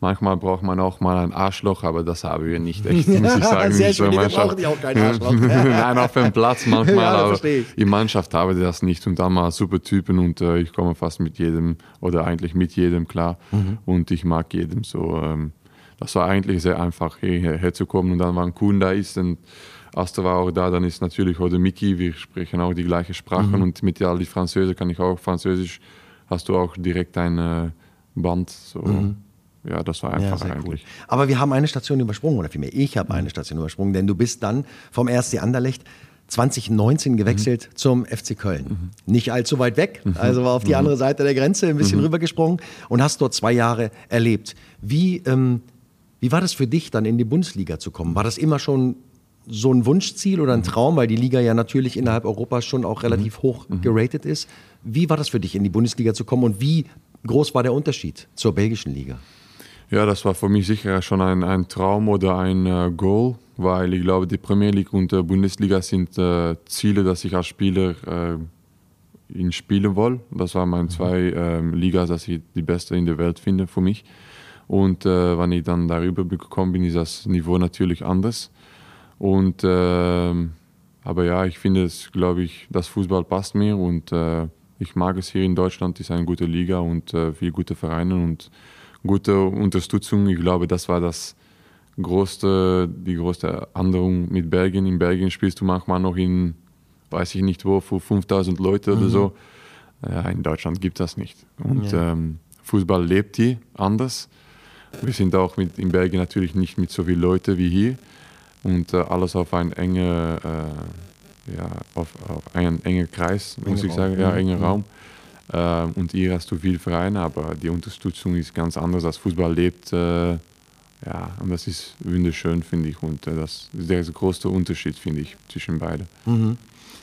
Manchmal braucht man auch mal ein Arschloch, aber das haben wir nicht echt, [laughs] muss ich sagen. Sehr schön, wir brauchen auch kein Arschloch. [laughs] Nein, auf dem Platz [laughs] manchmal, Ja, aber ich. in Mannschaft haben wir das nicht. Und dann mal super Typen und äh, ich komme fast mit jedem oder eigentlich mit jedem klar. Mhm. Und ich mag jedem so. Ähm, das war eigentlich sehr einfach, hierher herzukommen. Und dann, wenn Kuhn da ist und Asta war auch da, dann ist natürlich oder Miki, wir sprechen auch die gleiche Sprache. Mhm. Und mit all die Französen kann ich auch Französisch, hast du auch direkt ein äh, Band. So. Ja, das war Mhm. Ja, einfach sehr cool. eigentlich. Aber wir haben eine Station übersprungen, oder vielmehr, ich habe eine Station übersprungen, denn du bist dann vom RSC Anderlecht 2019 gewechselt zum FC Köln. Nicht allzu weit weg, also war auf die andere Seite der Grenze ein bisschen rübergesprungen und hast dort zwei Jahre erlebt. Wie, ähm, wie war das für dich, dann in die Bundesliga zu kommen? War das immer schon so ein Wunschziel oder ein Traum, weil die Liga ja natürlich innerhalb Europas schon auch relativ hoch geratet ist? Wie war das für dich, in die Bundesliga zu kommen und wie groß war der Unterschied zur belgischen Liga? Ja, das war für mich sicher schon ein, ein Traum oder ein äh, Goal, weil ich glaube, die Premier League und die Bundesliga sind äh, Ziele, dass ich als Spieler äh, in spielen will. Das waren meine zwei ähm, Ligas, dass ich die beste in der Welt finde für mich. Und äh, wenn ich dann darüber gekommen bin, ist das Niveau natürlich anders. Und ähm, aber ja, ich finde es, glaube ich, das Fußball passt mir und äh, ich mag es hier in Deutschland. Es ist eine gute Liga und äh, viele gute Vereine und gute Unterstützung. Ich glaube, das war das größte, die größte Änderung mit Belgien. In Belgien spielst du manchmal noch in, weiß ich nicht wo, für 5000 Leute oder so. Ja, in Deutschland gibt das nicht. Und ähm, Fußball lebt hier anders. Wir sind auch mit, in Belgien natürlich nicht mit so vielen Leuten wie hier. Und äh, alles auf einen engen, äh, ja, auf, auf einen engen Kreis, muss ich sagen, ja, enger Raum. Ähm, und hier hast du viele Vereine, aber die Unterstützung ist ganz anders. Das Fußball lebt, äh, ja, und das ist wunderschön, finde ich. Und äh, das ist der große Unterschied, finde ich, zwischen beiden.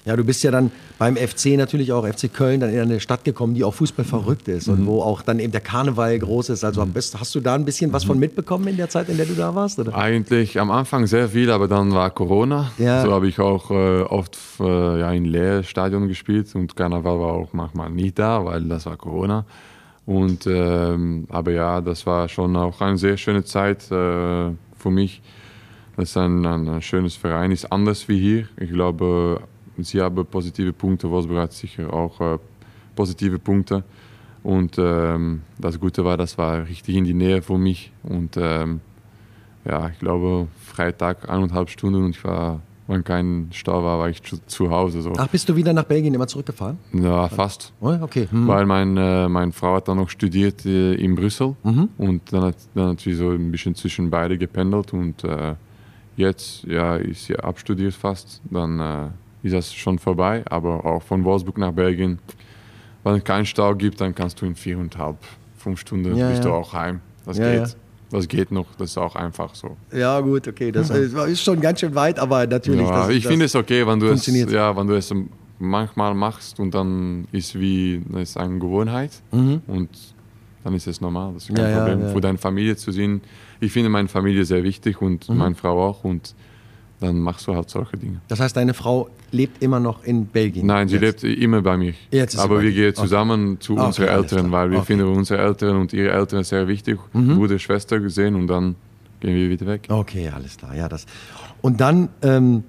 Ja, du bist ja dann beim FC natürlich auch, FC Köln, dann in eine Stadt gekommen, die auch Fußball verrückt ist und wo auch dann eben der Karneval groß ist. Also bist, hast du da ein bisschen was von mitbekommen in der Zeit, in der du da warst? Oder? Eigentlich am Anfang sehr viel, aber dann war Corona. Ja. So habe ich auch äh, oft äh, ja, in Leerstadion gespielt und Karneval war auch manchmal nicht da, weil das war Corona. Und, ähm, aber ja, das war schon auch eine sehr schöne Zeit äh, für mich. Das ist ein, ein, ein schönes Verein, ist anders wie hier. Ich glaube, sie haben positive Punkte, Wolfsburg hat sicher auch äh, positive Punkte. Und ähm, das Gute war, das war richtig in die Nähe für mich. Und ähm, ja, ich glaube, Freitag eineinhalb Stunden und ich war, wenn kein Stau war, war ich zu, zu Hause. So. Ach, bist du wieder nach Belgien immer zurückgefahren? Ja, fast. Oh, okay. Hm. Weil mein, äh, meine Frau hat dann noch studiert äh, in Brüssel und dann hat, dann hat sie so ein bisschen zwischen beide gependelt und äh, jetzt ja, ist sie abstudiert fast, dann äh, ist das schon vorbei, aber auch von Wolfsburg nach Belgien, wenn es keinen Stau gibt, dann kannst du in viereinhalb, fünf Stunden Ja, bist ja. du auch heim. Das Ja, geht. Das geht noch, das ist auch einfach so. Ja, gut, okay. Das ist schon ganz schön weit, aber natürlich. Das, ich finde es okay, wenn du es, ja, wenn du es manchmal machst und dann ist wie das ist eine Gewohnheit und dann ist es normal. Das ist kein Mhm. Problem. Für deine Familie zu sehen. Ich finde meine Familie sehr wichtig und Mhm. meine Frau auch und dann machst du halt solche Dinge. Das heißt, deine Frau lebt immer noch in Belgien? Nein, sie jetzt. lebt immer bei mir. Jetzt Aber wir gehen zusammen zu Okay, unseren Eltern, weil wir Okay. Mhm. finden unsere Eltern und ihre Eltern sehr wichtig. Bruder, Schwester gesehen und dann gehen wir wieder weg. Okay, alles klar. Ja, das. Und dann ähm,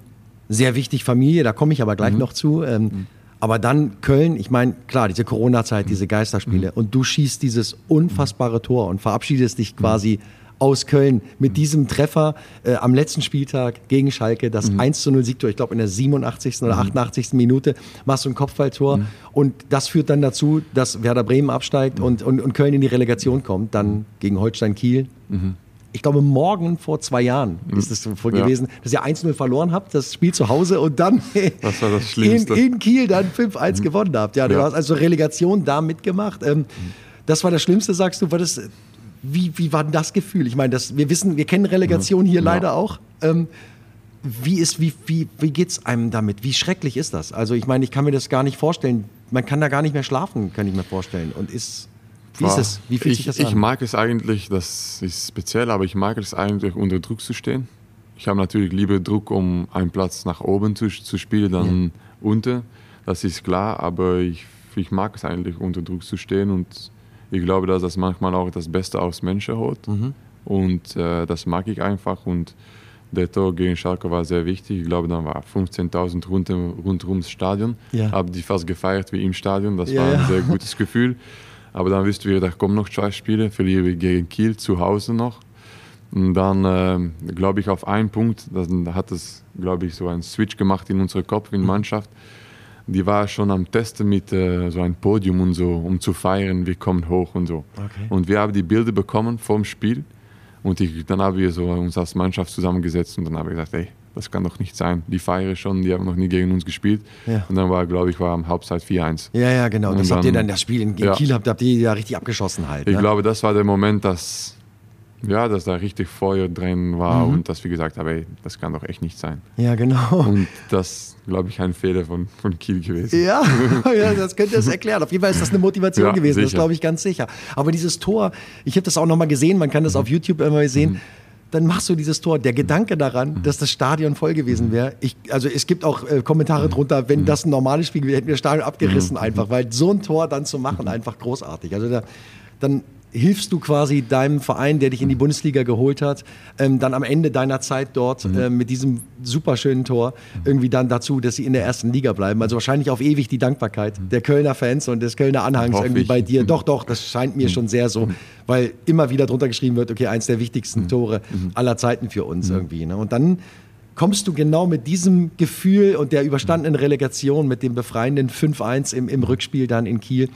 sehr wichtig Familie, da komme ich aber Mhm. gleich noch zu. Ähm, Aber dann Köln, ich meine, klar, diese Corona-Zeit, diese Mhm. Geisterspiele und du schießt dieses unfassbare Tor und verabschiedest dich quasi aus Köln mit diesem Treffer äh, am letzten Spieltag gegen Schalke, das 1 zu 0 Siegtor, ich glaube in der 87. oder 88. Minute machst du ein Kopfballtor und das führt dann dazu, dass Werder Bremen absteigt und, und, und Köln in die Relegation kommt, dann gegen Holstein Kiel. Ich glaube, morgen vor zwei Jahren ist es so Ja. gewesen, dass ihr 1-0 verloren habt, das Spiel zu Hause und dann [laughs] in, in Kiel dann 5-1 gewonnen habt. Ja, du Ja. hast also Relegation da mitgemacht. Ähm, das war das Schlimmste, sagst du. War das, wie, wie war denn das Gefühl? Ich meine, das, wir wissen, wir kennen Relegation hier leider auch. Ähm, wie, ist, wie, wie, wie geht es einem damit? Wie schrecklich ist das? Also, ich meine, ich kann mir das gar nicht vorstellen. Man kann da gar nicht mehr schlafen, kann ich mir vorstellen. Und ist, wie ist es? Wie fühlt ich, sich das ich an? mag es eigentlich, das ist speziell, aber ich mag es eigentlich unter Druck zu stehen. ich habe natürlich lieber Druck, um einen Platz nach oben zu, zu spielen, dann ja. unter. Das ist klar, aber ich, ich mag es eigentlich, unter Druck zu stehen und ich glaube, dass das manchmal auch das Beste aus Menschen holt. Mhm. Und äh, das mag ich einfach und der Tor gegen Schalke war sehr wichtig. Ich glaube, dann war 15.000 rund, rundherum das Stadion. Ja. Habe die fast gefeiert wie im Stadion. Das ja, war ein ja. sehr gutes Gefühl. Aber dann wisst wir, da kommen noch zwei Spiele. Verlieren wir gegen Kiel zu Hause noch. Und dann äh, glaube ich auf einen Punkt, dann hat es, glaube ich, so einen Switch gemacht in unserem Kopf, in der Mannschaft. Die war schon am Testen mit äh, so einem Podium und so, um zu feiern, wir kommen hoch und so. Okay. Und wir haben die Bilder bekommen vom Spiel. Und ich, dann haben wir so uns als Mannschaft zusammengesetzt und dann habe ich gesagt, ey, das kann doch nicht sein. Die feiern schon, die haben noch nie gegen uns gespielt. Ja. Und dann war, glaube ich, war am Halbzeit 4-1. Ja, ja, genau. Und das dann, habt ihr dann, das Spiel in, in ja. Kiel habt, habt ihr ja richtig abgeschossen halt. Ich ne? glaube, das war der Moment, dass ja, dass da richtig Feuer drin war mhm. und dass wir gesagt haben, ey, das kann doch echt nicht sein. Ja, genau. Und das, glaube ich, ein Fehler von, von Kiel gewesen. Ja, [laughs] ja, das könnte es erklären. Auf jeden Fall ist das eine Motivation ja, gewesen, sicher. das glaube ich ganz sicher. Aber dieses Tor, ich habe das auch nochmal gesehen, man kann das mhm. auf YouTube immer sehen. Mhm dann machst du dieses Tor. Der Gedanke daran, mhm. dass das Stadion voll gewesen wäre, also es gibt auch äh, Kommentare mhm. drunter, wenn mhm. das ein normales Spiel wäre, hätten wir das Stadion abgerissen einfach, weil so ein Tor dann zu machen einfach großartig. Also da, dann hilfst du quasi deinem Verein, der dich in die Bundesliga geholt hat, ähm, dann am Ende deiner Zeit dort mhm. äh, mit diesem superschönen Tor irgendwie dann dazu, dass sie in der ersten Liga bleiben. Also wahrscheinlich auf ewig die Dankbarkeit mhm. der Kölner Fans und des Kölner Anhangs irgendwie ich. bei dir. Doch, doch, das scheint mir mhm. schon sehr so, weil immer wieder drunter geschrieben wird, okay, eins der wichtigsten mhm. Tore mhm. aller Zeiten für uns irgendwie. Ne? Und dann kommst du genau mit diesem Gefühl und der überstandenen Relegation, mit dem befreienden 5-1 im, im Rückspiel dann in Kiel,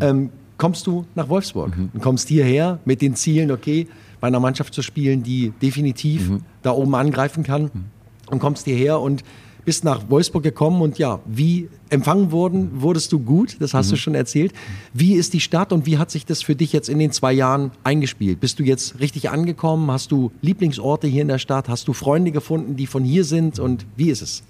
ähm, kommst du nach Wolfsburg mhm. und kommst hierher mit den Zielen, okay, bei einer Mannschaft zu spielen, die definitiv mhm. da oben angreifen kann mhm. und kommst hierher und bist nach Wolfsburg gekommen und ja, wie empfangen wurden, wurdest du gut, das hast mhm. du schon erzählt. Wie ist die Stadt und wie hat sich das für dich jetzt in den zwei Jahren eingespielt? Bist du jetzt richtig angekommen? Hast du Lieblingsorte hier in der Stadt? Hast du Freunde gefunden, die von hier sind und wie ist es?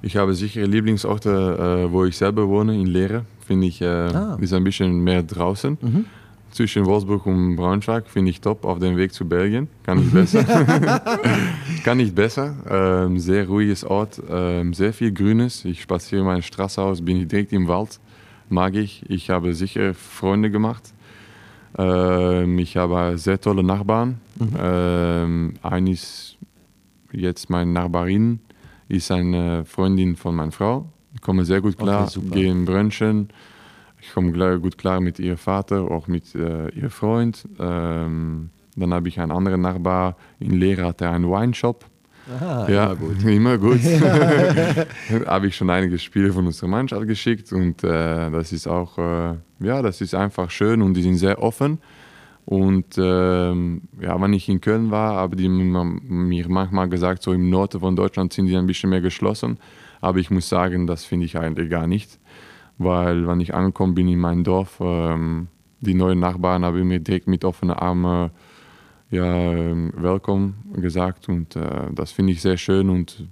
Ich habe sicher Lieblingsorte, äh, wo ich selber wohne, in Lehre. Finde ich, äh, ah. ist ein bisschen mehr draußen. Mhm. Zwischen Wolfsburg und Braunschweig finde ich top. Auf dem Weg zu Belgien kann ich besser. [laughs] kann ich besser. Ähm, sehr ruhiges Ort, ähm, sehr viel Grünes. Ich spaziere meine Straße aus, bin direkt im Wald. Mag ich. Ich habe sicher Freunde gemacht. Ähm, ich habe sehr tolle Nachbarn. Mhm. Ähm, eines jetzt meine Nachbarin ist eine Freundin von meiner Frau. Ich komme sehr gut klar, okay, gehe in Brunchen. Ich komme gut klar mit ihrem Vater, auch mit äh, ihrem Freund. Ähm, dann habe ich einen anderen Nachbar in Lehre, hat er einen Weinshop. Aha, ja, immer gut. [laughs] Immer gut. [laughs] habe ich schon einige Spiele von unserer Mannschaft geschickt und äh, das ist auch, äh, ja, das ist einfach schön und die sind sehr offen. Und ähm, ja, wenn ich in Köln war, haben die mir manchmal gesagt, so im Norden von Deutschland sind die ein bisschen mehr geschlossen. Aber ich muss sagen, das finde ich eigentlich gar nicht. Weil, wenn ich angekommen bin in mein Dorf, ähm, die neuen Nachbarn haben mir direkt mit offenen Armen ja, willkommen gesagt. Und äh, das finde ich sehr schön und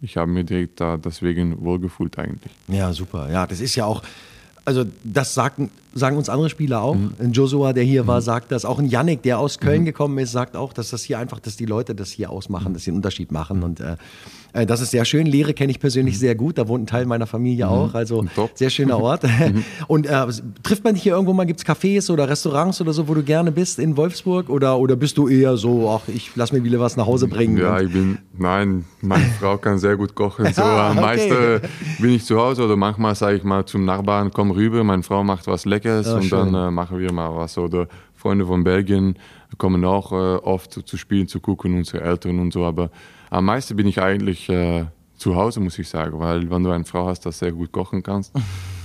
ich habe mir direkt da deswegen wohlgefühlt eigentlich. Ja, super. Ja, das ist ja auch also das sagen, sagen uns andere Spieler auch. Mhm. Ein Joshua, der hier mhm. war, sagt das. Auch ein Yannick, der aus Köln mhm. gekommen ist, sagt auch, dass das hier einfach, dass die Leute das hier ausmachen, dass sie einen Unterschied machen. Und äh, äh, das ist sehr schön. Lehre kenne ich persönlich mhm. sehr gut. Da wohnt ein Teil meiner Familie mhm. auch. Also Top. sehr schöner Ort. [laughs] Mhm. [laughs] Und äh, trifft man dich hier irgendwo mal? Gibt es Cafés oder Restaurants oder so, wo du gerne bist in Wolfsburg? Oder, oder bist du eher so, ach, ich lass mir wieder was nach Hause bringen? Ja, ich bin, nein, meine [laughs] Frau kann sehr gut kochen. So, ah, am okay. meisten bin ich zu Hause oder manchmal sage ich mal zum Nachbarn, komm rüber, meine Frau macht was Leckeres oh, und schön. dann äh, machen wir mal was. Oder Freunde von Belgien kommen auch äh, oft zu, zu spielen, zu gucken, unsere Eltern und so. Aber am meisten bin ich eigentlich äh, zu Hause, muss ich sagen, weil wenn du eine Frau hast, das sehr gut kochen kannst,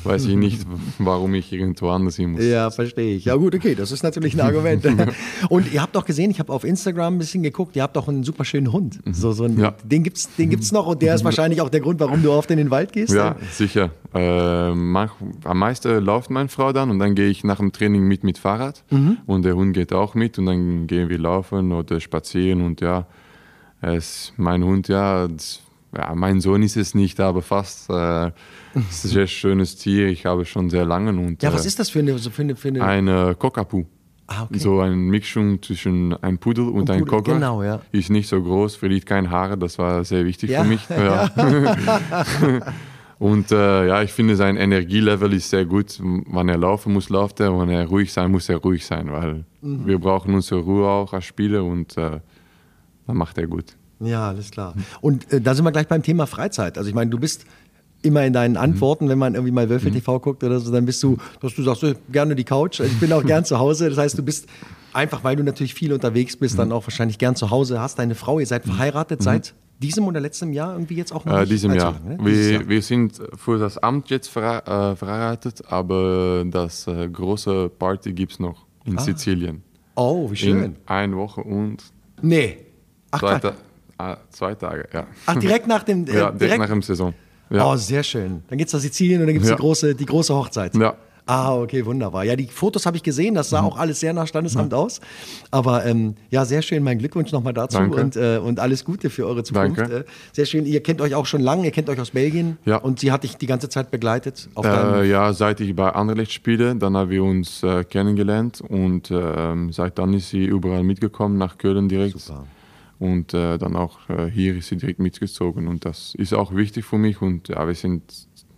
weiß ich nicht, warum ich irgendwo anders hin muss. Ja, verstehe ich. Ja gut, okay, das ist natürlich ein Argument. [laughs] Und ihr habt doch gesehen, ich habe auf Instagram ein bisschen geguckt, ihr habt doch einen super schönen Hund. Mhm. So, so einen, ja. Den gibt es den gibt's noch und der ist wahrscheinlich auch der Grund, warum du oft in den Wald gehst. Ja, sicher. Äh, mach, am meisten läuft meine Frau dann und dann gehe ich nach dem Training mit mit Fahrrad mhm. und der Hund geht auch mit und dann gehen wir laufen oder spazieren und ja, es, mein Hund, ja, das, ja, mein Sohn ist es nicht, aber fast. Äh, es ist ein sehr schönes Tier. Ich habe schon sehr lange und. Ja, was äh, ist das für eine, für eine, für eine eine Cockapoo. Ah, okay. So eine Mischung zwischen einem Pudel und, Und einem Cocker. genau, ja. Ist nicht so groß, verliert keine Haare, das war sehr wichtig Ja. für mich. [laughs] Ja. [laughs] und äh, ja, ich finde, sein Energielevel ist sehr gut. Wenn er laufen muss, läuft er. Wenn er ruhig sein muss, er ruhig sein, weil Mhm. wir brauchen unsere Ruhe auch als Spieler und äh, dann macht er gut. Ja, alles klar. Und äh, da sind wir gleich beim Thema Freizeit. Also ich meine, du bist immer in deinen Antworten, wenn man irgendwie mal Wölfe TV guckt oder so, dann bist du, dass du sagst, gerne die Couch. Ich bin auch gern [laughs] zu Hause. Das heißt, du bist einfach, weil du natürlich viel unterwegs bist, dann auch wahrscheinlich gern zu Hause. Hast deine Frau, ihr seid verheiratet seit diesem oder letztem Jahr irgendwie jetzt auch noch Äh, diesem Jahr. lang, ne? Wir, Jahr. wir sind für das Amt jetzt verhe- äh, verheiratet, aber das äh, große Party gibt es noch in Sizilien. Oh, wie schön. In einer Woche und nee. Ach, zwei, Quatsch. Ta ah, zwei Tage, ja. Ach, direkt nach dem. [laughs] Äh, ja, direkt, nach dem Saison. Ja. Oh, sehr schön. Dann geht's nach Sizilien und dann gibt's Ja. die, große, die große Hochzeit. Ja. Ah, okay, wunderbar. Ja, die Fotos habe ich gesehen, das Mhm. sah auch alles sehr nach Standesamt aus. Aber ähm, ja, sehr schön. Mein Glückwunsch nochmal dazu Danke. und, äh, und alles Gute für eure Zukunft. Danke. Äh, sehr schön. Ihr kennt euch auch schon lange, ihr kennt euch aus Belgien Ja. und sie hat dich die ganze Zeit begleitet Äh, ja, seit ich bei Anderlecht spiele, dann haben wir uns äh, kennengelernt und ähm, seit dann ist sie überall mitgekommen, nach Köln direkt. Super. Und äh, dann auch äh, hier ist sie direkt mitgezogen und das ist auch wichtig für mich und ja, wir sind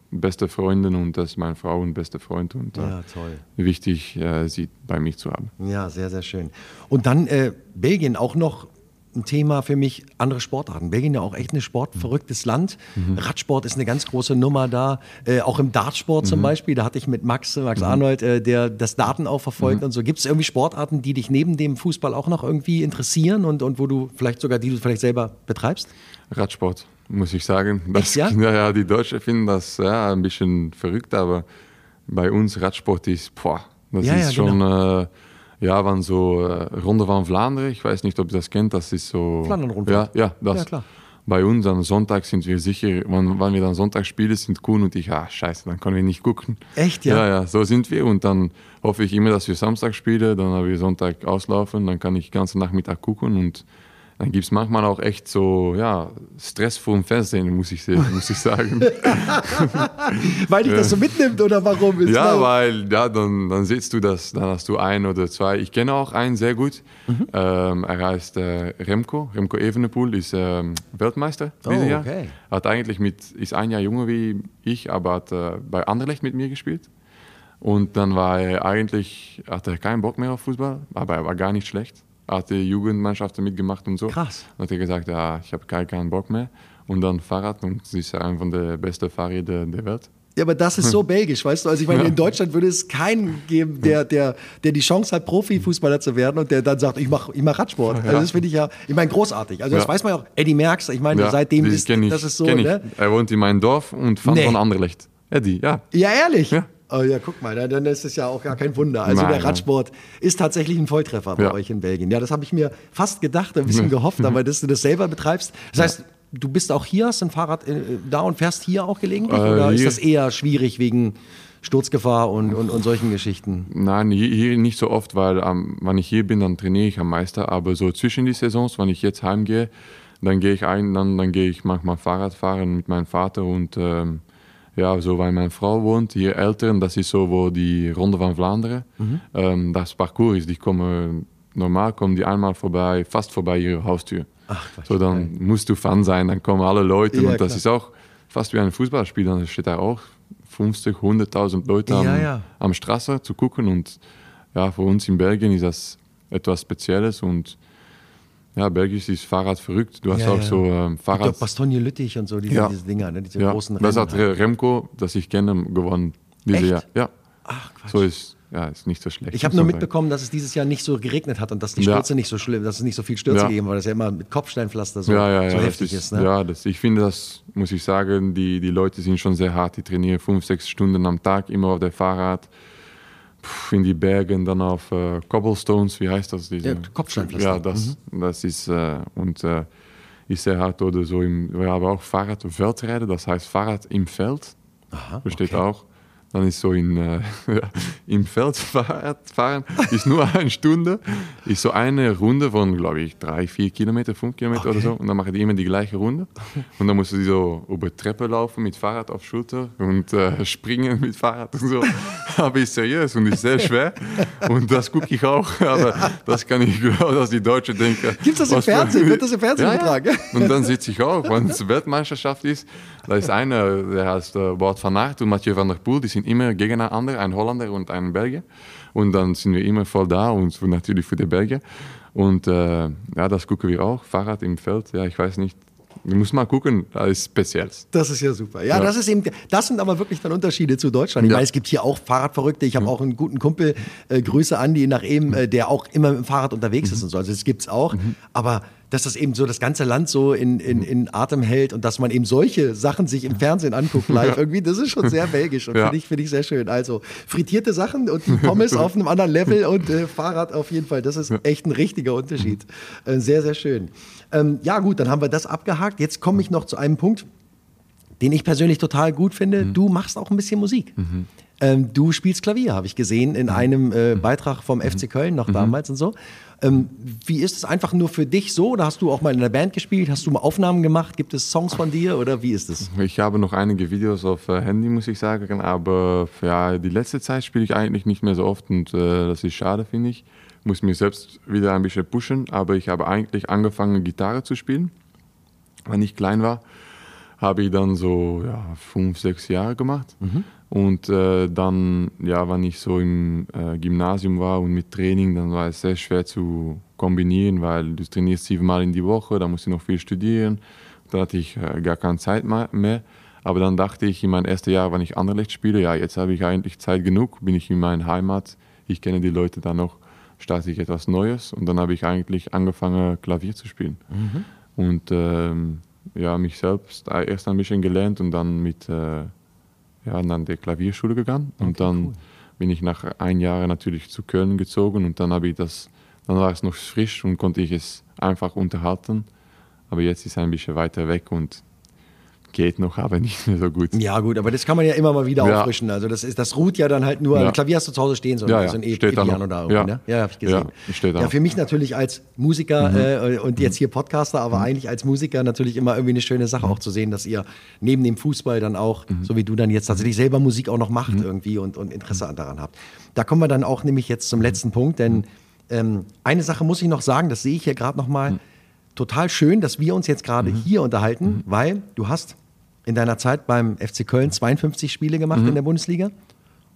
beste Freunde und das ist meine Frau und beste Freund und äh, Ja, toll. wichtig, äh, sie bei mir zu haben. Ja, sehr, sehr schön. Und dann äh, Belgien auch noch ein Thema für mich, andere Sportarten. Belgien ja auch echt ein sportverrücktes Land. Radsport ist eine ganz große Nummer da. Äh, auch im Dartsport zum Beispiel, da hatte ich mit Max, Max Arnold, äh, der das Daten auch verfolgt und so. Gibt es irgendwie Sportarten, die dich neben dem Fußball auch noch irgendwie interessieren und, und wo du vielleicht sogar, die du vielleicht selber betreibst? Radsport, muss ich sagen. Das, [laughs] ja? ja, die Deutschen finden das ja, ein bisschen verrückt, aber bei uns Radsport ist, boah, das Ja, ist ja, schon, äh, ja, wann so äh, Runde van Vlaanderen, ich weiß nicht, ob ihr das kennt, das ist so. Flandern-Rundfahrt. Ja, ja, das. Ja, klar. Bei uns am Sonntag sind wir sicher, wenn, wenn wir dann Sonntag spielen, sind Kuhn und ich, ah, scheiße, dann können wir nicht gucken. Echt, ja? Ja, ja, so sind wir und dann hoffe ich immer, dass wir Samstag spielen, dann haben wir Sonntag auslaufen, dann kann ich den ganzen Nachmittag gucken und dann gibt es manchmal auch echt so, ja, Stress vor dem Fernsehen, muss ich, muss ich sagen. [laughs] Weil dich das so mitnimmt oder warum? Ist ja, weil- ja, dann, dann siehst du das, dann hast du ein oder zwei. Ich kenne auch einen sehr gut. Mhm. Ähm, er heißt äh, Remco. Remco Evenepoel ist ähm, Weltmeister Oh, dieses Jahr. okay. Hat eigentlich mit, ist ein Jahr jünger wie ich, aber hat äh, bei Anderlecht mit mir gespielt. Und dann war er eigentlich, hatte er keinen Bock mehr auf Fußball, aber er war gar nicht schlecht. Hatte Jugendmannschaften mitgemacht und so. Krass. Dann hat er gesagt, ja, ich habe keinen, keinen Bock mehr. Und dann Fahrrad und sie ist einer von der besten Fahrräder der Welt. Ja, aber das ist so [laughs] belgisch, weißt du? Also ich meine, Ja. in Deutschland würde es keinen geben, der, der, der die Chance hat, Profifußballer zu werden und der dann sagt, ich mache ich mach Radsport. Also das finde ich ja, ich meine, großartig. Also das Ja. weiß man ja auch. Eddie Merckx, ich meine, seitdem das ist ich, das ist so, ne? Er wohnt in meinem Dorf und fand Nee. von Anderlecht. Eddie, ja. Ja, ehrlich? Ja. Oh ja, guck mal, dann- ist es ja auch gar kein Wunder. Also Nein, der nein. Radsport ist tatsächlich ein Volltreffer bei Ja. euch in Belgien. Ja, das habe ich mir fast gedacht, ein bisschen gehofft, aber dass du das selber betreibst. Das heißt, du bist auch hier, hast ein Fahrrad äh, da und fährst hier auch gelegentlich? Äh, oder ist das eher schwierig wegen Sturzgefahr und, und, und solchen Geschichten? Nein, hier, hier nicht so oft, weil ähm, wenn ich hier bin, dann trainiere ich am meisten. Aber so zwischen die Saisons, wenn ich jetzt heimgehe, dann gehe ich ein, dann, dann gehe ich manchmal Fahrrad fahren mit meinem Vater und ähm, ja, so weil meine Frau wohnt, hier Eltern, das ist so wo die Ronde van Vlaanderen. Ähm, das Parcours ist, die kommen normal kommen die einmal vorbei, fast vorbei ihrer Haustür. Ach, so dann musst du Fan sein, dann kommen alle Leute Ja, und das klar. ist auch fast wie ein Fußballspiel, dann steht da auch 50, 100.000 Leute am, Ja, ja. am Straße zu gucken und ja, für uns in Belgien ist das etwas Spezielles und ja, Belgisch ist Fahrrad verrückt. Du hast Ja, auch ja. so ähm, Ich glaube, Fahrrad. Bastogne Lüttich und so, diese, Ja. diese Dinger, ne? diese ja, großen das Rennen. hat Re- Remco, das ich kenne, gewonnen dieses Echt? Jahr. Ja, Ach, Quatsch. so ist ja ist nicht so schlecht. Ich habe nur mitbekommen, dass es dieses Jahr nicht so geregnet hat und dass die. Stürze nicht so schlimm, dass es nicht so viel Stürze gegeben hat, weil das ja immer mit Kopfsteinpflaster so, ja, ja, ja, so das heftig ist. ne? Ja, das, ich finde das, muss ich sagen, die, die Leute sind schon sehr hart. Die trainieren fünf, sechs Stunden am Tag, immer auf der Fahrrad, in die Bergen, dann auf äh, Cobblestones, wie heißt das? Diese, Ja, Kopfsteinpflaster. Ja, das, das ist, äh, und äh, ist sehr hart. Oder so, im, wir haben auch Fahrrad Feldrijden, das heißt Fahrrad im Feld. Aha, Besteht okay. auch. Dann ist so in, äh, [laughs] im Feld fahren, ist nur eine Stunde, ist so eine Runde von, glaube ich, drei, vier Kilometer, fünf Kilometer okay. oder so. Und dann machen die immer die gleiche Runde. Und dann musst du so über Treppe laufen mit Fahrrad auf Schulter und äh, springen mit Fahrrad und so. [laughs] Aber ist seriös und ist sehr schwer. Und das gucke ich auch. Aber das kann ich glauben, [laughs] dass die Deutschen denken. Gibt es das im Fernsehen? Wird das im Fernsehen ja? Ja. Und dann sitze ich auch, wenn es Weltmeisterschaft ist. Da ist einer, der heißt äh, Wout van Aert und Mathieu van der Poel. Die sind immer gegeneinander, ein Holländer und ein Belgier. Und dann sind wir immer voll da und natürlich für die Belgier. Und äh, ja, das gucken wir auch. Fahrrad im Feld, ja, ich weiß nicht. Du musst mal gucken, das ist speziell. Das ist ja super. Ja, ja, das ist eben, das sind aber wirklich dann Unterschiede zu Deutschland. Ich ja. meine, es gibt hier auch Fahrradverrückte. Ich habe auch einen guten Kumpel, äh, Grüße Andi nach eben, äh, der auch immer mit dem Fahrrad unterwegs mhm. ist und so. Also es gibt's auch. Mhm. Aber dass das eben so das ganze Land so in, in, in Atem hält und dass man eben solche Sachen sich im Fernsehen anguckt [laughs] live irgendwie, das ist schon sehr belgisch und ja. finde ich, find ich sehr schön. Also frittierte Sachen und die Pommes [laughs] auf einem anderen Level und äh, Fahrrad auf jeden Fall, das ist echt ein richtiger Unterschied. Äh, sehr, sehr schön. Ähm, ja gut, dann haben wir das abgehakt. Jetzt komme ich noch zu einem Punkt, den ich persönlich total gut finde. Mhm. Du machst auch ein bisschen Musik. Mhm. Ähm, du spielst Klavier, habe ich gesehen, in mhm. einem äh, mhm. Beitrag vom FC Köln noch mhm. damals und so. Ähm, wie ist es einfach nur für dich so? Oder hast du auch mal in einer Band gespielt? Hast du mal Aufnahmen gemacht? Gibt es Songs von dir oder wie ist es? Ich habe noch einige Videos auf äh, Handy, muss ich sagen. Aber ja, die letzte Zeit spiele ich eigentlich nicht mehr so oft und äh, das ist schade, finde ich. Muss mich selbst wieder ein bisschen pushen. Aber ich habe eigentlich angefangen, Gitarre zu spielen, wenn ich klein war habe ich dann so ja, fünf, sechs Jahre gemacht. Mhm. Und äh, dann, ja, wenn ich so im äh, Gymnasium war und mit Training, dann war es sehr schwer zu kombinieren, weil du trainierst siebenmal in die Woche, da musst du noch viel studieren. Da hatte ich äh, gar keine Zeit mehr. Aber dann dachte ich in meinem ersten Jahr, wenn ich Anderlecht spiele, ja, jetzt habe ich eigentlich Zeit genug, bin ich in meiner Heimat, ich kenne die Leute da noch, starte ich etwas Neues und dann habe ich eigentlich angefangen, Klavier zu spielen. Mhm. Und ähm, ja, mich selbst erst ein bisschen gelernt und dann mit äh, ja, dann der Klavierschule gegangen. Okay, und dann cool. bin ich nach ein Jahr natürlich zu Köln gezogen und dann habe ich das, dann war es noch frisch und konnte ich es einfach unterhalten. Aber jetzt ist es ein bisschen weiter weg und geht noch, aber nicht mehr so gut. Ja, gut, aber das kann man ja immer mal wieder ja. auffrischen. Also das, ist, das ruht ja dann halt nur, ja. Klavier hast du zu Hause stehen, so, ja, ja. so ein e steht Piano da oben, ja. ne? Ja, habe ich gesehen. Ja, steht ja, für mich natürlich als Musiker mhm. äh, und jetzt hier Podcaster, aber mhm. eigentlich als Musiker natürlich immer irgendwie eine schöne Sache mhm. auch zu sehen, dass ihr neben dem Fußball dann auch, mhm. so wie du dann jetzt tatsächlich selber Musik auch noch macht mhm. irgendwie und, und Interesse daran habt. Da kommen wir dann auch nämlich jetzt zum letzten Punkt, denn ähm, eine Sache muss ich noch sagen, das sehe ich hier gerade noch mal. Total schön, dass wir uns jetzt gerade hier unterhalten, weil du hast in deiner Zeit beim FC Köln 52 Spiele gemacht mhm. in der Bundesliga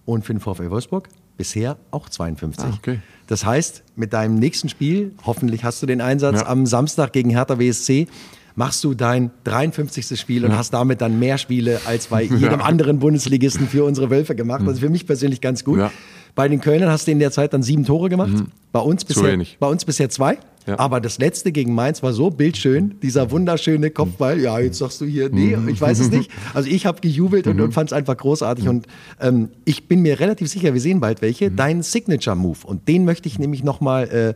und für den VfL Wolfsburg bisher auch 52. Ah, okay. Das heißt, mit deinem nächsten Spiel, hoffentlich hast du den Einsatz ja. am Samstag gegen Hertha WSC, machst du dein 53. Spiel ja. und hast damit dann mehr Spiele als bei [laughs] jedem ja. anderen Bundesligisten für unsere Wölfe gemacht. Mhm. Also für mich persönlich ganz gut. Bei den Kölnern hast du in der Zeit dann sieben Tore gemacht. Mhm. Bei, uns bisher, bei uns bisher zwei. Ja. Aber das letzte gegen Mainz war so bildschön, dieser wunderschöne Kopfball. Ja, jetzt sagst du hier, nee, mhm. ich weiß es nicht. [laughs] Also ich habe gejubelt und, und mhm. fand es einfach großartig. Mhm. Und ähm, ich bin mir relativ sicher, wir sehen bald welche, dein Signature-Move. Und den möchte ich nämlich nochmal... Äh,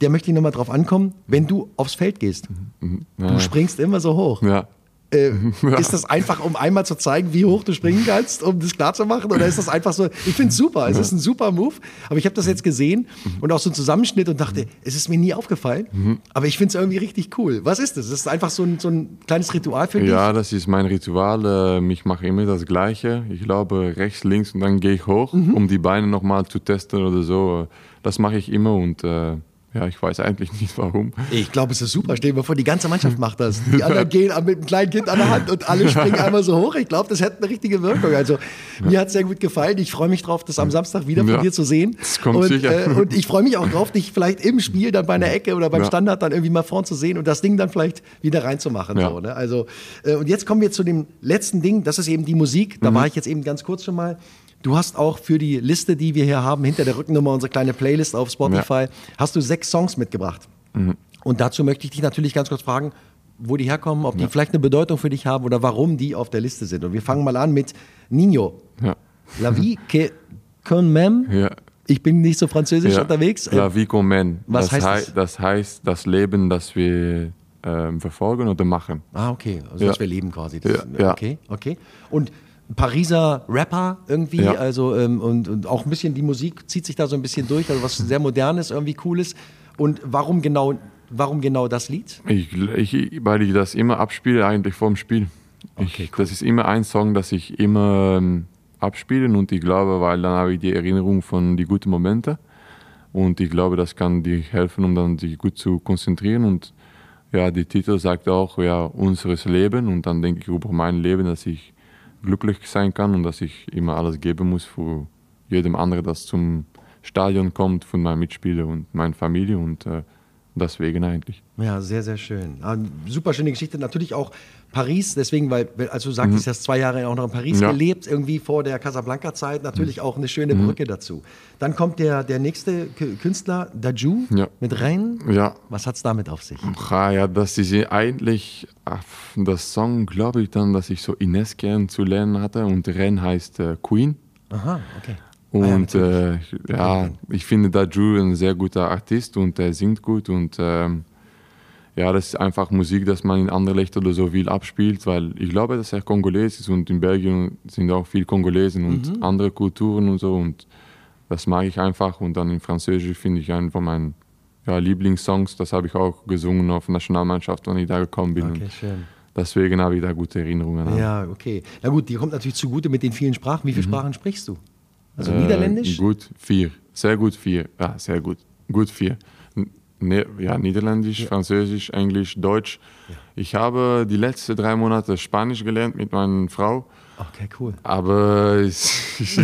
der möchte ich nochmal drauf ankommen, wenn du aufs Feld gehst. Ja. Du springst immer so hoch. Ja. Äh, [laughs] ja. Ist das einfach, um einmal zu zeigen, wie hoch du springen kannst, um das klar zu machen? Oder ist das einfach so? Ich finde es super. Es ist ein super Move. Aber ich habe das jetzt gesehen und auch so einen Zusammenschnitt und dachte, es ist mir nie aufgefallen. Mhm. Aber ich finde es irgendwie richtig cool. Was ist das? Das ist einfach so ein, so ein kleines Ritual für dich? Ja, das ist mein Ritual. Ähm, ich mache immer das Gleiche. Ich glaube rechts, links und dann gehe ich hoch, mhm. um die Beine nochmal zu testen oder so. Das mache ich immer und äh, ja, ich weiß eigentlich [laughs] nicht warum. Ich glaube, es ist super. Stell dir mal vor, die ganze Mannschaft macht das. Die [laughs] anderen gehen mit einem kleinen Kind an der Hand und alle springen einmal so hoch. Ich glaube, das hätte eine richtige Wirkung. Also, mir hat es sehr gut gefallen. Ich freue mich drauf, das am Samstag wieder von ja, dir zu sehen. Das kommt und, sicher. Äh, und ich freue mich auch drauf, dich vielleicht im Spiel dann bei einer Ecke oder beim ja. Standard dann irgendwie mal vorn zu sehen und das Ding dann vielleicht wieder reinzumachen. Ja. So, ne? also, äh, und jetzt kommen wir zu dem letzten Ding. Das ist eben die Musik. Da mhm. war ich jetzt eben ganz kurz schon mal. Du hast auch für die Liste, die wir hier haben, hinter der Rückennummer, unsere kleine Playlist auf Spotify, ja. hast du sechs Songs mitgebracht. Mhm. Und dazu möchte ich dich natürlich ganz kurz fragen, wo die herkommen, ob die ja. vielleicht eine Bedeutung für dich haben oder warum die auf der Liste sind. Und wir fangen mal an mit Nino. Ja. La vie que con même. Ja. Ich bin nicht so französisch unterwegs. La vie con même. Was das heißt das? Das heißt das Leben, das wir ähm, verfolgen oder machen. Ah, okay. Also, dass wir leben quasi. Das, ja. Okay, okay. Und Pariser Rapper irgendwie, Ja. also ähm, und, und auch ein bisschen die Musik zieht sich da so ein bisschen durch, also was sehr modernes, irgendwie cooles. Und warum genau, warum genau das Lied? Ich, ich, weil ich das immer abspiele, eigentlich vorm Spiel. Ich, Das ist immer ein Song, das ich immer ähm, abspiele und ich glaube, weil dann habe ich die Erinnerung von die guten Momente und ich glaube, das kann dir helfen, um dann sich gut zu konzentrieren und ja, die Titel sagt auch ja unseres Leben und dann denke ich über mein Leben, dass ich glücklich sein kann und dass ich immer alles geben muss für jedem anderen, das zum Stadion kommt, von meinen Mitspielern und meiner Familie und äh, deswegen eigentlich. Ja, sehr, sehr schön. Ah, super schöne Geschichte. Natürlich auch Paris, deswegen, weil, als du sagtest, du hast zwei Jahre auch noch in Paris Ja. gelebt, irgendwie vor der Casablanca-Zeit, natürlich auch eine schöne Brücke dazu. Dann kommt der, der nächste Künstler, Daju, Ja. mit Rein. Ja, Was hat's damit auf sich? Ja, ja, das ist ja eigentlich äh, das Song, glaube ich, dann, dass ich so Ines kennenzulernen hatte und Ren heißt äh, Queen. Aha, okay. Und Ah ja, äh, ja, ich finde Daju ein sehr guter Artist und er singt gut und ähm, ja, das ist einfach Musik, dass man in Anderlecht oder so viel abspielt, weil ich glaube, dass er Kongoles ist und in Belgien sind auch viele Kongolesen und Mhm. andere Kulturen und so und das mag ich einfach und dann in Französisch finde ich einen von meinen ja, Lieblingssongs, das habe ich auch gesungen auf Nationalmannschaft, wenn ich da gekommen bin. Okay, schön. Deswegen habe ich da gute Erinnerungen an. Ja, okay. Na gut, die kommt natürlich zugute mit den vielen Sprachen. Wie viele Sprachen sprichst du? Also Mhm. Äh, Niederländisch? Gut, vier. Sehr gut, vier. Ja, sehr gut. Gut, vier. Ne, ja, Niederländisch, Französisch, Englisch, Deutsch. Ich habe die letzten drei Monate Spanisch gelernt mit meiner Frau, Okay, cool. aber es [laughs] ist,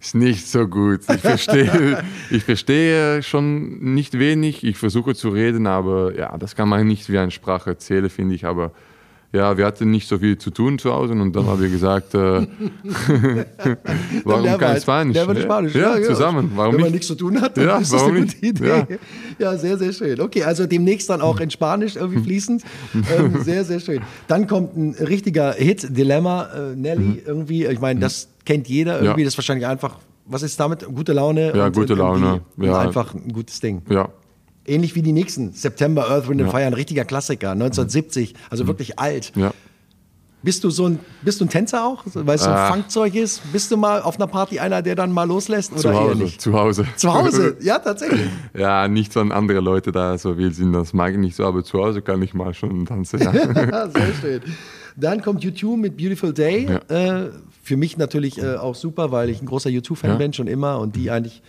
ist nicht so gut. Ich verstehe, [laughs] ich verstehe schon nicht wenig. Ich versuche zu reden, aber ja, das kann man nicht wie eine Sprache erzählen, finde ich. Aber ja, wir hatten nicht so viel zu tun zu Hause und dann haben wir gesagt, äh, [laughs] warum kein halt- Spanisch? lernen Spanisch. Ja, zusammen. Warum Wenn man nicht? nichts zu tun hat, dann Ja, ist das eine nicht? gute Idee. Ja. Ja. sehr, sehr schön. Okay, also demnächst dann auch in Spanisch irgendwie fließend. [laughs] ähm, sehr, sehr schön. Dann kommt ein richtiger Hit, Dilemma, äh, Nelly irgendwie. Ich meine, das kennt jeder irgendwie. Mhm. Ja. Das ist wahrscheinlich einfach, was ist damit? Gute Laune? Ja, gute irgendwie Laune. Ja. Einfach ein gutes Ding. Ja, Ähnlich wie die nächsten. September, Earth, Wind and. Fire, ein richtiger Klassiker. 1970, also wirklich alt. ja. Bist du so ein, bist du ein Tänzer auch? Weil es so ein Ah. Funkzeug ist? Bist du mal auf einer Party einer, der dann mal loslässt oder Zu eher Hause, nicht? zu Hause. Zu Hause? [laughs] Ja, tatsächlich. Ja, nicht, wenn andere Leute da so wild sind, das mag ich nicht so, aber zu Hause kann ich mal schon tanzen. Ja. [laughs] Sehr schön. Dann kommt U2 mit Beautiful Day. Ja. Äh, für mich natürlich äh, auch super, weil ich ein großer U2-Fan Ja. Mhm. bin, schon immer. Und die eigentlich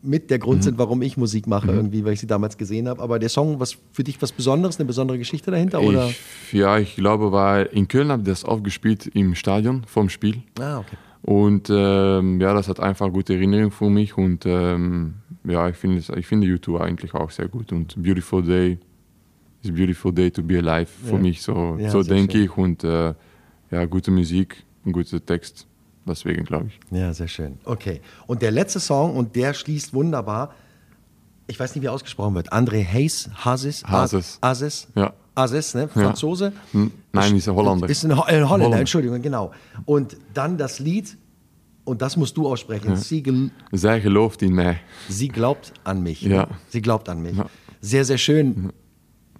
mit der Grund sind, warum ich Musik mache, irgendwie, weil ich sie damals gesehen habe. Aber der Song, was für dich was Besonderes, eine besondere Geschichte dahinter? Oder? Ich, ja, ich glaube, weil in Köln habe ich das oft gespielt im Stadion vom Spiel. Ah, okay. Und ähm, ja, das hat einfach gute Erinnerungen für mich. Und ähm, ja, ich finde, ich finde YouTube eigentlich auch sehr gut. Und Beautiful Day is a beautiful day to be alive für Ja. mich. So, Ja, so denke schön. ich. Und äh, ja, gute Musik, ein guter Text. Deswegen glaube ich. Ja, sehr schön. Okay. Und der letzte Song, und der schließt wunderbar, ich weiß nicht, wie er ausgesprochen wird. André Hayes, Hasis. Hases. Asis. Ja. Asis, ne? Franzose. Hm, Nein, ist ein Holländer. Ist ein, Ho- ein Holländer, Holländer. Entschuldigung, genau. Und dann das Lied, und das musst du aussprechen. Sie, gel Zij gelooft in mij. sie glaubt an mich. Ja. Sie glaubt an mich. Ja. Sehr, sehr schön.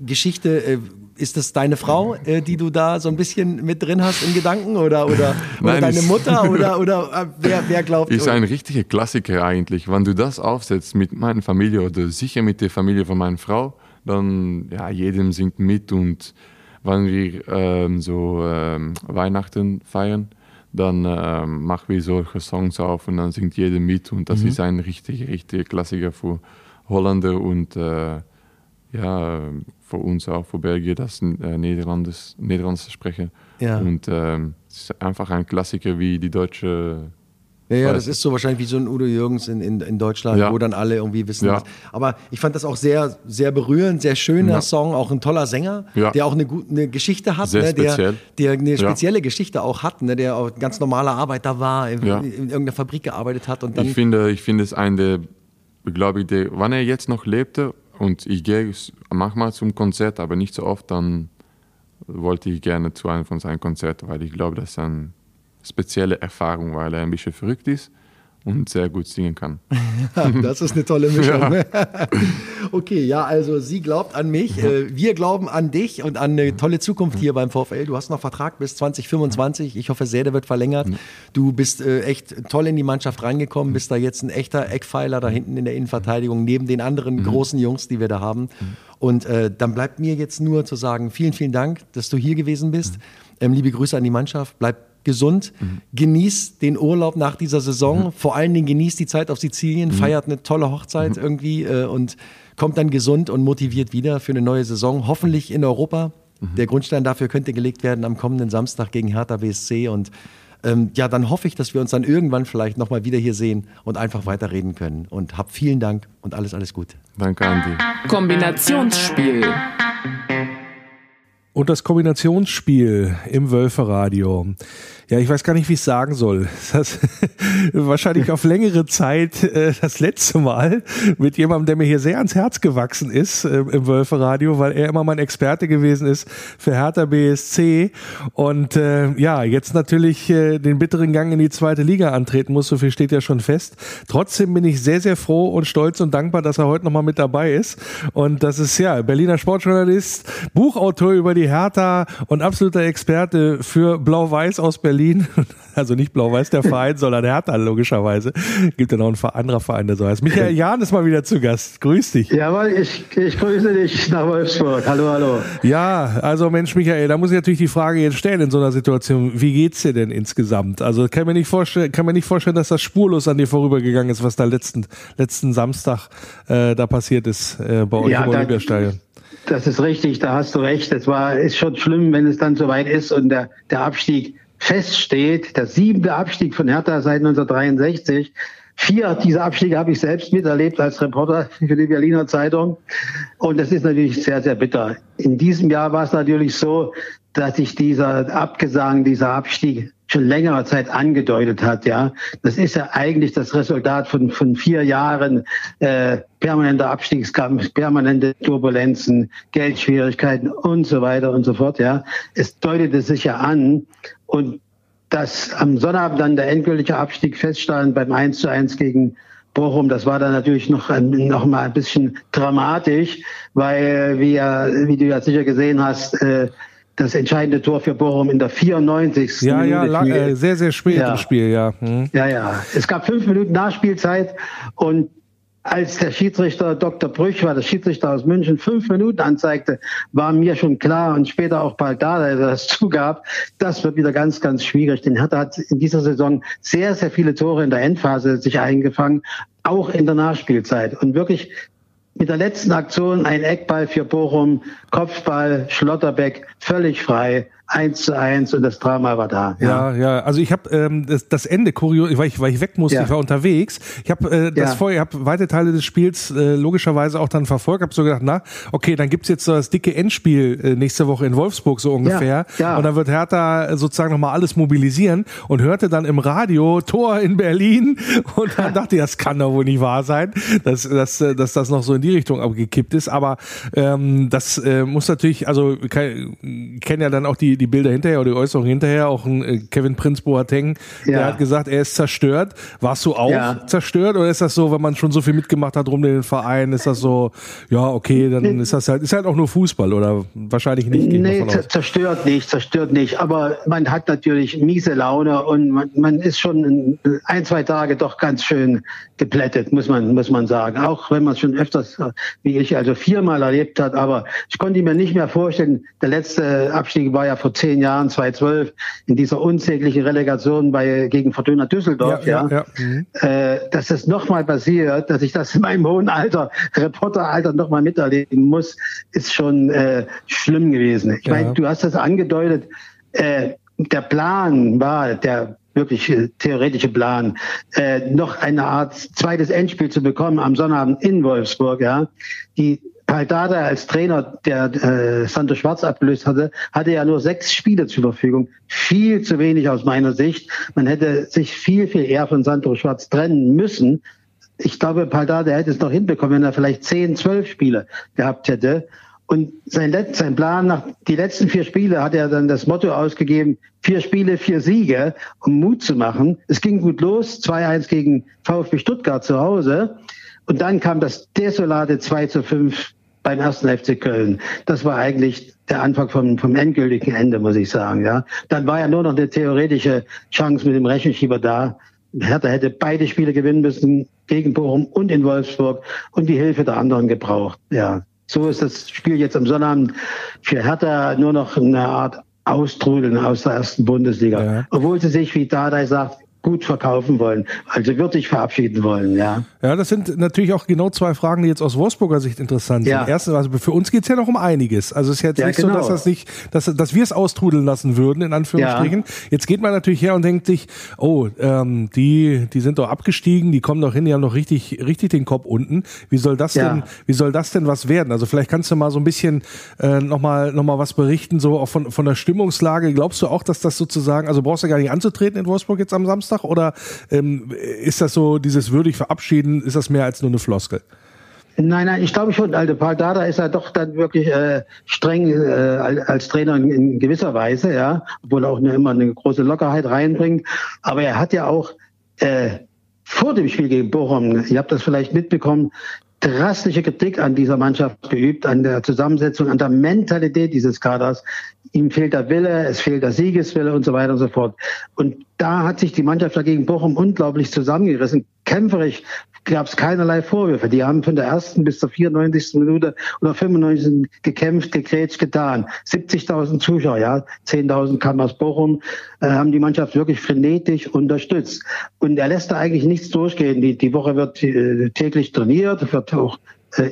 Geschichte, äh, ist das deine Frau, äh, die du da so ein bisschen mit drin hast in Gedanken? Oder, oder, oder [laughs] Nein, deine Mutter? [laughs] Oder, oder äh, wer, wer glaubt? Ist ein richtiger Klassiker eigentlich. Wenn du das aufsetzt mit meiner Familie oder sicher mit der Familie von meiner Frau, dann ja, jedem singt mit und wenn wir ähm, so ähm, Weihnachten feiern, dann ähm, machen wir solche Songs auf und dann singt jeder mit und das ist ein richtig, richtiger Klassiker für Holländer und äh, ja, für uns auch, für Belgien, das äh, Niederlandes, Niederlands sprechen. Ja. Und ähm, es ist einfach ein Klassiker wie die deutsche Ja, ja, das ist so wahrscheinlich wie so ein Udo Jürgens in, in, in Deutschland, Ja. wo dann alle irgendwie wissen. Ja. Was. Aber ich fand das auch sehr, sehr berührend, sehr schöner Ja. Song, auch ein toller Sänger, Ja. der auch eine, gute eine Geschichte hat, Sehr ne, der, der eine spezielle Geschichte auch hat, ne, der auch ganz normaler Arbeiter war, in, Ja. in irgendeiner Fabrik gearbeitet hat und dann Ich finde, ich finde es ein der, glaube ich, der, wenn er jetzt noch lebte und ich gehe manchmal zum Konzert, aber nicht so oft, dann wollte ich gerne zu einem von seinen Konzerten, weil ich glaube, das ist eine spezielle Erfahrung, weil er ein bisschen verrückt ist und sehr gut singen kann. [laughs] das ist eine tolle Mischung. Ja. [laughs] okay, ja, also sie glaubt an mich, äh, wir glauben an dich und an eine tolle Zukunft hier beim VfL. Du hast noch Vertrag bis 2025. Ich hoffe sehr, der wird verlängert. Du bist äh, echt toll in die Mannschaft reingekommen, bist da jetzt ein echter Eckpfeiler da hinten in der Innenverteidigung, neben den anderen mhm. großen Jungs, die wir da haben. Und äh, dann bleibt mir jetzt nur zu sagen, vielen, vielen Dank, dass du hier gewesen bist. Mhm. Ähm, liebe Grüße an die Mannschaft. Bleib gesund, mhm. genießt den Urlaub nach dieser Saison, mhm. vor allen Dingen genießt die Zeit auf Sizilien, mhm. feiert eine tolle Hochzeit mhm. irgendwie äh, und kommt dann gesund und motiviert wieder für eine neue Saison, hoffentlich in Europa. Mhm. Der Grundstein dafür könnte gelegt werden am kommenden Samstag gegen Hertha BSC und ähm, ja, dann hoffe ich, dass wir uns dann irgendwann vielleicht nochmal wieder hier sehen und einfach weiterreden können. Und hab vielen Dank und alles, alles Gute. Danke, Andi. Kombinationsspiel. Und das Kombinationsspiel im Wölferadio. Ja, ich weiß gar nicht, wie ich sagen soll. [laughs] Das wahrscheinlich auf längere Zeit äh, das letzte Mal mit jemandem, der mir hier sehr ans Herz gewachsen ist äh, im Wölferadio, weil er immer mein Experte gewesen ist für Hertha BSC und äh, ja, jetzt natürlich äh, den bitteren Gang in die zweite Liga antreten muss, so viel steht ja schon fest. Trotzdem bin ich sehr, sehr froh und stolz und dankbar, dass er heute nochmal mit dabei ist und das ist ja Berliner Sportjournalist, Buchautor über die Hertha und absoluter Experte für Blau-Weiß aus Berlin Berlin. [laughs] Also nicht Blau-Weiß der Verein, [laughs] sondern Hertha logischerweise. Gibt ja noch ein anderer Verein, der so heißt. Michael Jahn ist mal wieder zu Gast. Grüß dich. Jawohl, ich, ich grüße dich nach Wolfsburg. Hallo, hallo. Ja, also Mensch, Michael, da muss ich natürlich die Frage jetzt stellen in so einer Situation. Wie geht's dir denn insgesamt? Also kann mir nicht vorstellen, kann mir nicht vorstellen, dass das spurlos an dir vorübergegangen ist, was da letzten, letzten Samstag äh, da passiert ist äh, bei euch ja, im Olympiastadion. Das ist richtig, da hast du recht. Es war, ist schon schlimm, wenn es dann soweit ist und der, der Abstieg feststeht, der siebte Abstieg von Hertha seit 1963. Vier dieser Abstiege habe ich selbst miterlebt als Reporter für die Berliner Zeitung. Und das ist natürlich sehr, sehr bitter. In diesem Jahr war es natürlich so, dass sich dieser Abgesang, dieser Abstieg schon längere Zeit angedeutet hat. Ja, das ist ja eigentlich das Resultat von von vier Jahren äh, permanenter Abstiegskampf, permanente Turbulenzen, Geldschwierigkeiten und so weiter und so fort. Ja, es deutete sich ja an und dass am Sonnabend dann der endgültige Abstieg feststand beim 1 zu 1 gegen Bochum, das war dann natürlich noch, noch mal ein bisschen dramatisch, weil, wie, wie du ja sicher gesehen hast, äh, das entscheidende Tor für Bochum in der 94. Ja, Minute ja, lang, äh, sehr, sehr spät ja. im Spiel, ja. Hm. Ja, ja. Es gab fünf Minuten Nachspielzeit und als der Schiedsrichter Dr. Brüch war, der Schiedsrichter aus München, fünf Minuten anzeigte, war mir schon klar und später auch bald da, der das [laughs] zugab, das wird wieder ganz, ganz schwierig. Denn Hertha hat in dieser Saison sehr, sehr viele Tore in der Endphase sich eingefangen, auch in der Nachspielzeit. Und wirklich mit der letzten Aktion ein Eckball für Bochum, Kopfball, Schlotterbeck, völlig frei eins zu eins und das Drama war da. Ja, ja, ja. also ich habe ähm, das, das Ende kurios, weil ich, weil ich weg musste, ja. ich war unterwegs. Ich habe äh, das ja. vorher, ich habe weite Teile des Spiels äh, logischerweise auch dann verfolgt, habe so gedacht, na, okay, dann gibt's jetzt so das dicke Endspiel äh, nächste Woche in Wolfsburg so ungefähr. Ja, ja. Und dann wird Hertha sozusagen nochmal alles mobilisieren und hörte dann im Radio Tor in Berlin [laughs] und dann dachte ich, das kann doch wohl nicht wahr sein, dass, dass, dass das noch so in die Richtung abgekippt ist. Aber ähm, das äh, muss natürlich, also kennen ja dann auch die die Bilder hinterher oder die Äußerung hinterher, auch ein äh, Kevin Prinz Boateng, ja. der hat gesagt, er ist zerstört. Warst du auch ja. zerstört oder ist das so, wenn man schon so viel mitgemacht hat rum in den Verein, ist das so, ja, okay, dann ist das halt, ist halt auch nur Fußball oder wahrscheinlich nicht? Nee, zerstört nicht, zerstört nicht, aber man hat natürlich miese Laune und man, man ist schon ein, zwei Tage doch ganz schön geplättet, muss man, muss man sagen. Auch wenn man es schon öfters, wie ich, also viermal erlebt hat, aber ich konnte mir nicht mehr vorstellen, der letzte Abstieg war ja vor vor zehn Jahren, 2012, in dieser unsäglichen Relegation bei, gegen Fortuna Düsseldorf, ja, ja, ja. Mhm. Äh, dass das nochmal passiert, dass ich das in meinem hohen Alter, Reporteralter nochmal miterleben muss, ist schon äh, schlimm gewesen. Ich ja. meine, du hast das angedeutet, äh, der Plan war, der wirklich äh, theoretische Plan, äh, noch eine Art zweites Endspiel zu bekommen am Sonnabend in Wolfsburg, ja. Die Dada als Trainer, der äh, Santo Schwarz abgelöst hatte, hatte ja nur sechs Spiele zur Verfügung. Viel zu wenig aus meiner Sicht. Man hätte sich viel, viel eher von Santo Schwarz trennen müssen. Ich glaube, Paldada hätte es noch hinbekommen, wenn er vielleicht zehn, zwölf Spiele gehabt hätte. Und sein, Let sein Plan nach die letzten vier Spiele hat er dann das Motto ausgegeben, vier Spiele, vier Siege, um Mut zu machen. Es ging gut los, 2-1 gegen VfB Stuttgart zu Hause. Und dann kam das desolate 2 zu 5 beim ersten FC Köln. Das war eigentlich der Anfang vom, vom endgültigen Ende, muss ich sagen. Ja, dann war ja nur noch eine theoretische Chance mit dem Rechenschieber da. Hertha hätte beide Spiele gewinnen müssen gegen Bochum und in Wolfsburg und die Hilfe der anderen gebraucht. Ja, so ist das Spiel jetzt am Sonnabend für Hertha nur noch eine Art Austrudeln aus der ersten Bundesliga. Ja. Obwohl sie sich, wie Dardai sagt, gut verkaufen wollen, also wirklich verabschieden wollen, ja. Ja, das sind natürlich auch genau zwei Fragen, die jetzt aus Wolfsburger Sicht interessant sind. Ja. Erstens, also für uns geht's ja noch um einiges. Also es ist jetzt ja, nicht genau. so, dass das nicht, dass, dass wir es austrudeln lassen würden, in Anführungsstrichen. Ja. Jetzt geht man natürlich her und denkt sich, oh, ähm, die, die sind doch abgestiegen, die kommen doch hin, die haben doch richtig, richtig den Kopf unten. Wie soll das denn, wie soll das denn was werden? Also vielleicht kannst du mal so ein bisschen äh, nochmal noch mal was berichten, so auch von, von der Stimmungslage. Glaubst du auch, dass das sozusagen, also brauchst du gar nicht anzutreten in Wolfsburg jetzt am Samstag? Samstag oder ähm, ist das so, dieses würdig verabschieden, ist das mehr als nur eine Floskel? Nein, nein, ich glaube schon. Also Paul Dada ist ja doch dann wirklich äh, streng äh, als Trainer in, in, gewisser Weise, ja, obwohl er auch eine, immer eine große Lockerheit reinbringt. Aber er hat ja auch äh, vor dem Spiel gegen Bochum, ihr habt das vielleicht mitbekommen, drastische Kritik an dieser Mannschaft geübt, an der Zusammensetzung, an der Mentalität dieses Kaders. Ihm fehlt der Wille, es fehlt der Siegeswille und so weiter und so fort. Und da hat sich die Mannschaft dagegen Bochum unglaublich zusammengerissen. Kämpferisch gab es keinerlei Vorwürfe. Die haben von der ersten bis zur 94. Minute oder 95. gekämpft, gegrätscht, getan. 70.000 Zuschauer, ja, 10.000 kamen aus Bochum, äh, haben die Mannschaft wirklich frenetisch unterstützt. Und er lässt da eigentlich nichts durchgehen. Die, die Woche wird äh, täglich trainiert, wird auch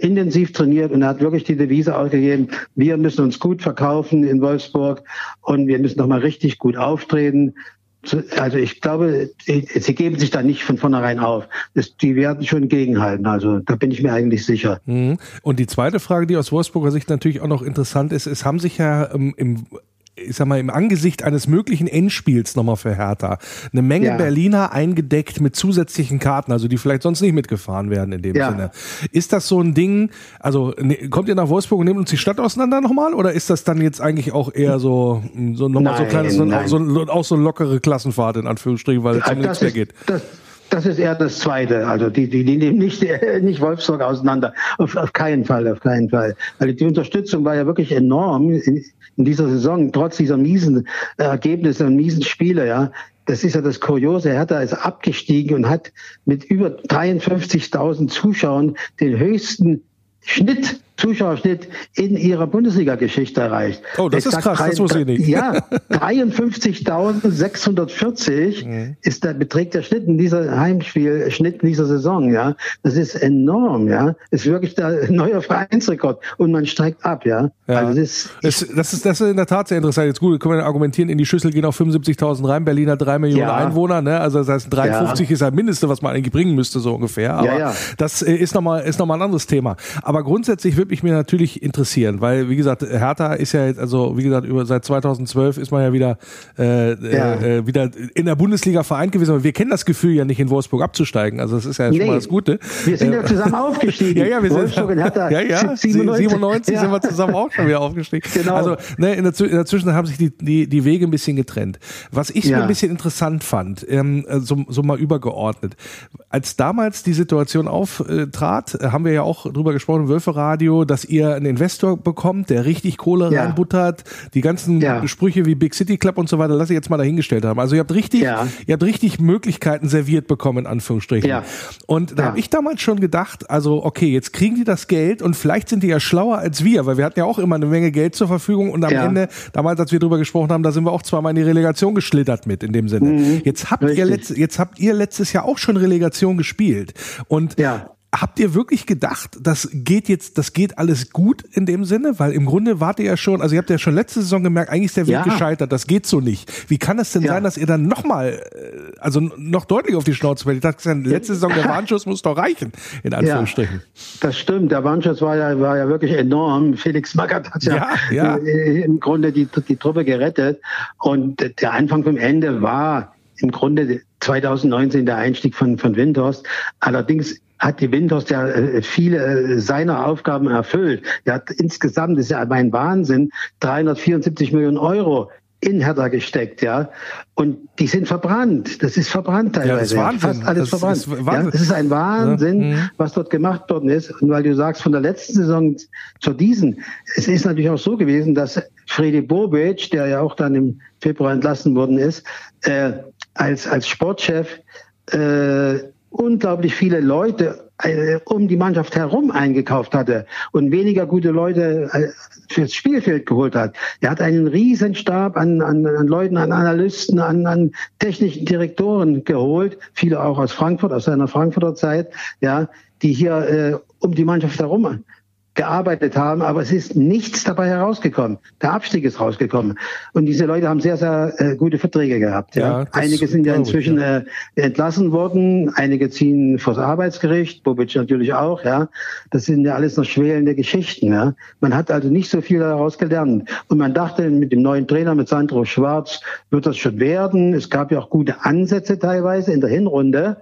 intensiv trainiert und hat wirklich die Devise ausgegeben, wir müssen uns gut verkaufen in Wolfsburg und wir müssen nochmal richtig gut auftreten also ich glaube, sie geben sich da nicht von vornherein auf. die werden schon gegenhalten. Also da bin ich mir eigentlich sicher. Mhm. Und die zweite Frage, die aus Wolfsburger Sicht natürlich auch noch interessant ist, es haben sich ja ähm, im ich sag mal, im Angesicht eines möglichen Endspiels nochmal für Hertha eine Menge ja. Berliner eingedeckt mit zusätzlichen Karten, also die vielleicht sonst nicht mitgefahren werden in dem ja. Sinne. Ist das so ein Ding, also ne, kommt ihr nach Wolfsburg und nehmt uns die Stadt auseinander nochmal oder ist das dann jetzt eigentlich auch eher so, so nochmal so kleines, so, so, auch so lockere Klassenfahrt in Anführungsstrichen, weil es um nichts mehr geht? Das, das ist eher das Zweite. Also die, die, die nehmen nicht, [laughs] nicht Wolfsburg auseinander. Auf, auf keinen Fall, auf keinen Fall. Also die Unterstützung war ja wirklich enorm in, in dieser Saison, trotz dieser miesen Ergebnisse und miesen Spiele, ja. Das ist ja das Kuriose. Hertha ist abgestiegen und hat mit über 53.000 Zuschauern den höchsten Schnitt Zuschauerschnitt in ihrer Bundesliga-Geschichte erreicht. Oh, das ich ist krass, 3, das wusste ich nicht. [laughs] Ja, 53.640 mhm. ist der, beträgt der Schnitt in dieser Heimspiel, Schnitt in dieser Saison, ja. Das ist enorm, ja. Das ist wirklich der neue Vereinsrekord und man steigt ab, ja. ja. Also das, ist, das, ist, das ist in der Tat sehr interessant. Jetzt gut, können wir argumentieren, in die Schüssel gehen auf 75.000 rein, Berlin hat drei Millionen ja. Einwohner, ne? Also das heißt, 53 ja. ist das Mindeste, was man eigentlich bringen müsste, so ungefähr. Aber ja, ja. das äh, ist nochmal, ist nochmal ein anderes Thema. Aber grundsätzlich würde mich mir natürlich interessieren, weil, wie gesagt, Hertha ist ja jetzt, also wie gesagt, über seit 2012 ist man ja wieder, äh, ja. Äh, wieder in der Bundesliga vereint gewesen. Aber wir kennen das Gefühl ja nicht in Wolfsburg abzusteigen. Also das ist ja nee. schon mal das Gute. Wir sind ja äh, zusammen aufgestiegen. ja, ja, wir Wolfsburg sind, Hertha, ja, ja, 97, 97 ja. sind wir zusammen auch schon wieder aufgestiegen. [laughs] Genau. Also ne, in, der, in der Zwischenzeit haben sich die, die, die Wege ein bisschen getrennt. Was ich ja. so ein bisschen interessant fand, ähm, so, so mal übergeordnet, als damals die Situation auftrat, haben wir ja auch drüber gesprochen, Wölfe Radio, dass ihr einen Investor bekommt, der richtig Kohle ja. reinbuttert, die ganzen ja. Sprüche wie Big City Club und so weiter, lass ich jetzt mal dahingestellt haben. Also ihr habt richtig, ja. ihr habt richtig Möglichkeiten serviert bekommen, in Anführungsstrichen. Ja. Und da ja. habe ich damals schon gedacht, also okay, jetzt kriegen die das Geld und vielleicht sind die ja schlauer als wir, weil wir hatten ja auch immer eine Menge Geld zur Verfügung und am Ende, damals, als wir drüber gesprochen haben, da sind wir auch zweimal in die Relegation geschlittert mit, in dem Sinne. Mhm. Jetzt habt ihr letzt, jetzt habt ihr letztes Jahr auch schon Relegation gespielt. Und ja habt ihr wirklich gedacht, das geht jetzt, das geht alles gut in dem Sinne? Weil im Grunde wart ihr ja schon, also ihr habt ja schon letzte Saison gemerkt, eigentlich ist der Weg ja. gescheitert, das geht so nicht. Wie kann es denn ja. sein, dass ihr dann nochmal, äh, also noch deutlich auf die Schnauze fällt? Ich dachte, letzte Saison der Warnschuss muss doch reichen, in Anführungsstrichen. Ja, das stimmt, der Warnschuss war ja, war ja wirklich enorm. Felix Magath hat ja, ja, im Grunde die, die Truppe gerettet und der Anfang vom Ende war im Grunde 2019 der Einstieg von, von Windhorst. Allerdings hat die Windhorst ja äh, viele äh, seiner Aufgaben erfüllt. Er hat insgesamt, das ist ja ein Wahnsinn, 374 Millionen Euro in Hertha gesteckt, ja. Und die sind verbrannt. Das ist verbrannt teilweise. Ja, das ist Fast alles das verbrannt. Ist Wahnsinn. Ja, das ist ein Wahnsinn, ja. was dort gemacht worden ist. Und weil du sagst, von der letzten Saison zur diesen, es ist natürlich auch so gewesen, dass Fredi Bobic, der ja auch dann im Februar entlassen worden ist, äh, als, als Sportchef äh, unglaublich viele Leute äh, um die Mannschaft herum eingekauft hatte und weniger gute Leute äh, fürs Spielfeld geholt hat. Er hat einen riesen Stab an, an, an Leuten, an Analysten, an, an technischen Direktoren geholt, viele auch aus Frankfurt, aus seiner Frankfurter Zeit, ja, die hier äh, um die Mannschaft herum gearbeitet haben, aber es ist nichts dabei herausgekommen. Der Abstieg ist rausgekommen. Und diese Leute haben sehr, sehr äh, gute Verträge gehabt. Ja. ja einige sind ja inzwischen ja. Äh, entlassen worden, einige ziehen vors Arbeitsgericht, Bobic natürlich auch, ja. Das sind ja alles noch schwelende Geschichten, ja. Man hat also nicht so viel daraus gelernt. Und man dachte, mit dem neuen Trainer, mit Sandro Schwarz, wird das schon werden. Es gab ja auch gute Ansätze teilweise in der Hinrunde.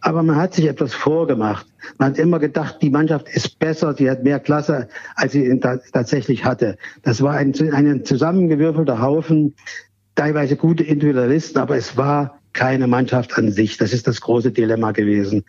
Aber man hat sich etwas vorgemacht. Man hat immer gedacht, die Mannschaft ist besser, sie hat mehr Klasse, als sie tatsächlich hatte. Das war ein, ein zusammengewürfelter Haufen, teilweise gute Individualisten, aber es war keine Mannschaft an sich. Das ist das große Dilemma gewesen.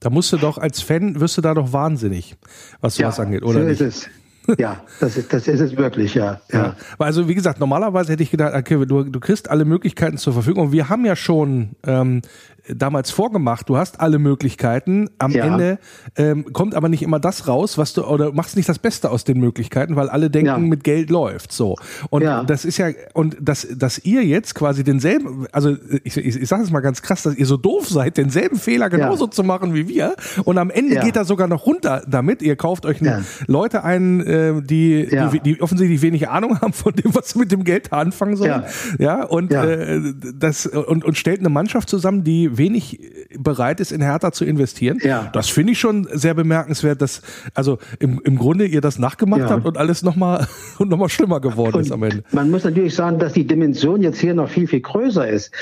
Da musst du doch als Fan, wirst du da doch wahnsinnig, was sowas ja, angeht, oder so nicht? Ist es. Ja, das ist, das ist es wirklich, ja. ja. ja. Also wie gesagt, normalerweise hätte ich gedacht, okay, du, du kriegst alle Möglichkeiten zur Verfügung. Wir haben ja schon ähm, damals vorgemacht, du hast alle Möglichkeiten. Am ja. Ende ähm, kommt aber nicht immer das raus, was du oder machst nicht das Beste aus den Möglichkeiten, weil alle denken, ja. mit Geld läuft so. Und das ist ja und dass dass ihr jetzt quasi denselben, also ich, ich, ich sage es mal ganz krass, dass ihr so doof seid, denselben Fehler genauso zu machen wie wir. Und am Ende geht er sogar noch runter damit. Ihr kauft euch Leute ein, äh, die, die, die offensichtlich wenig Ahnung haben von dem, was sie mit dem Geld anfangen sollen. Ja, und äh, das und und stellt eine Mannschaft zusammen, die wenig bereit ist, in Hertha zu investieren. Ja. Das finde ich schon sehr bemerkenswert, dass also im, im Grunde ihr das nachgemacht ja. habt und alles nochmal [laughs] und schlimmer geworden und ist am Ende. Man muss natürlich sagen, dass die Dimension jetzt hier noch viel, viel größer ist.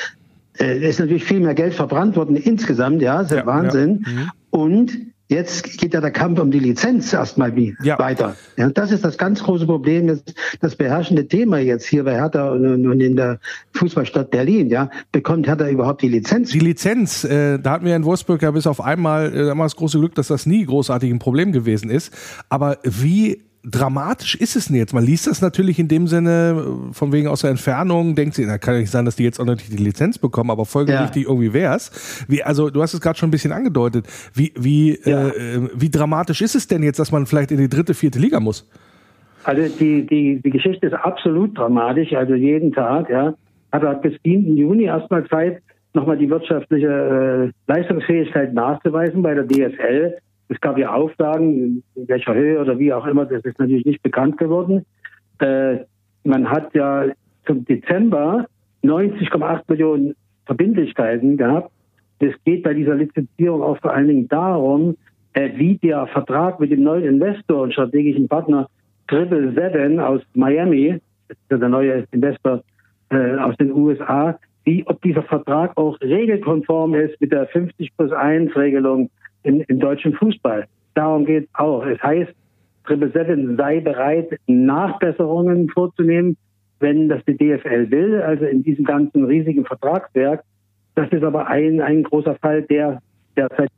Äh, es ist natürlich viel mehr Geld verbrannt worden insgesamt, ja, ist ja, Wahnsinn. Ja. Mhm. Und Jetzt geht ja der Kampf um die Lizenz erstmal wie ja. weiter. Ja, das ist das ganz große Problem, das, das beherrschende Thema jetzt hier bei Hertha und, und in der Fußballstadt Berlin. Ja, bekommt Hertha überhaupt die Lizenz? Die Lizenz, äh, da hatten wir in Wolfsburg ja bis auf einmal äh, das große Glück, dass das nie großartig ein Problem gewesen ist. Aber wie dramatisch ist es denn jetzt? Man liest das natürlich in dem Sinne, äh, von wegen aus der Entfernung, denkt sie, da kann ja nicht sein, dass die jetzt auch natürlich die Lizenz bekommen, aber folgerichtig ja. irgendwie wär's. Wie, also du hast es gerade schon ein bisschen angedeutet. Wie, wie, ja. äh, wie dramatisch ist es denn jetzt, dass man vielleicht in die dritte, vierte Liga muss? Also die, die, die Geschichte ist absolut dramatisch, also jeden Tag, ja. Hat er bis 7. Juni erstmal Zeit, nochmal die wirtschaftliche äh, Leistungsfähigkeit nachzuweisen bei der DSL. Es gab ja Auflagen, in welcher Höhe oder wie auch immer, das ist natürlich nicht bekannt geworden. Äh, man hat ja zum Dezember 90,8 Millionen Verbindlichkeiten gehabt. Es geht bei dieser Lizenzierung auch vor allen Dingen darum, äh, wie der Vertrag mit dem neuen Investor und strategischen Partner Triple Seven aus Miami, der neue Investor äh, aus den USA, wie, ob dieser Vertrag auch regelkonform ist mit der 50 plus 1 Regelung in, im deutschen Fußball. Darum geht es auch. Es heißt, Triple Seven sei bereit, Nachbesserungen vorzunehmen, wenn das die DFL will, also in diesem ganzen riesigen Vertragswerk. Das ist aber ein, ein großer Fall, der derzeit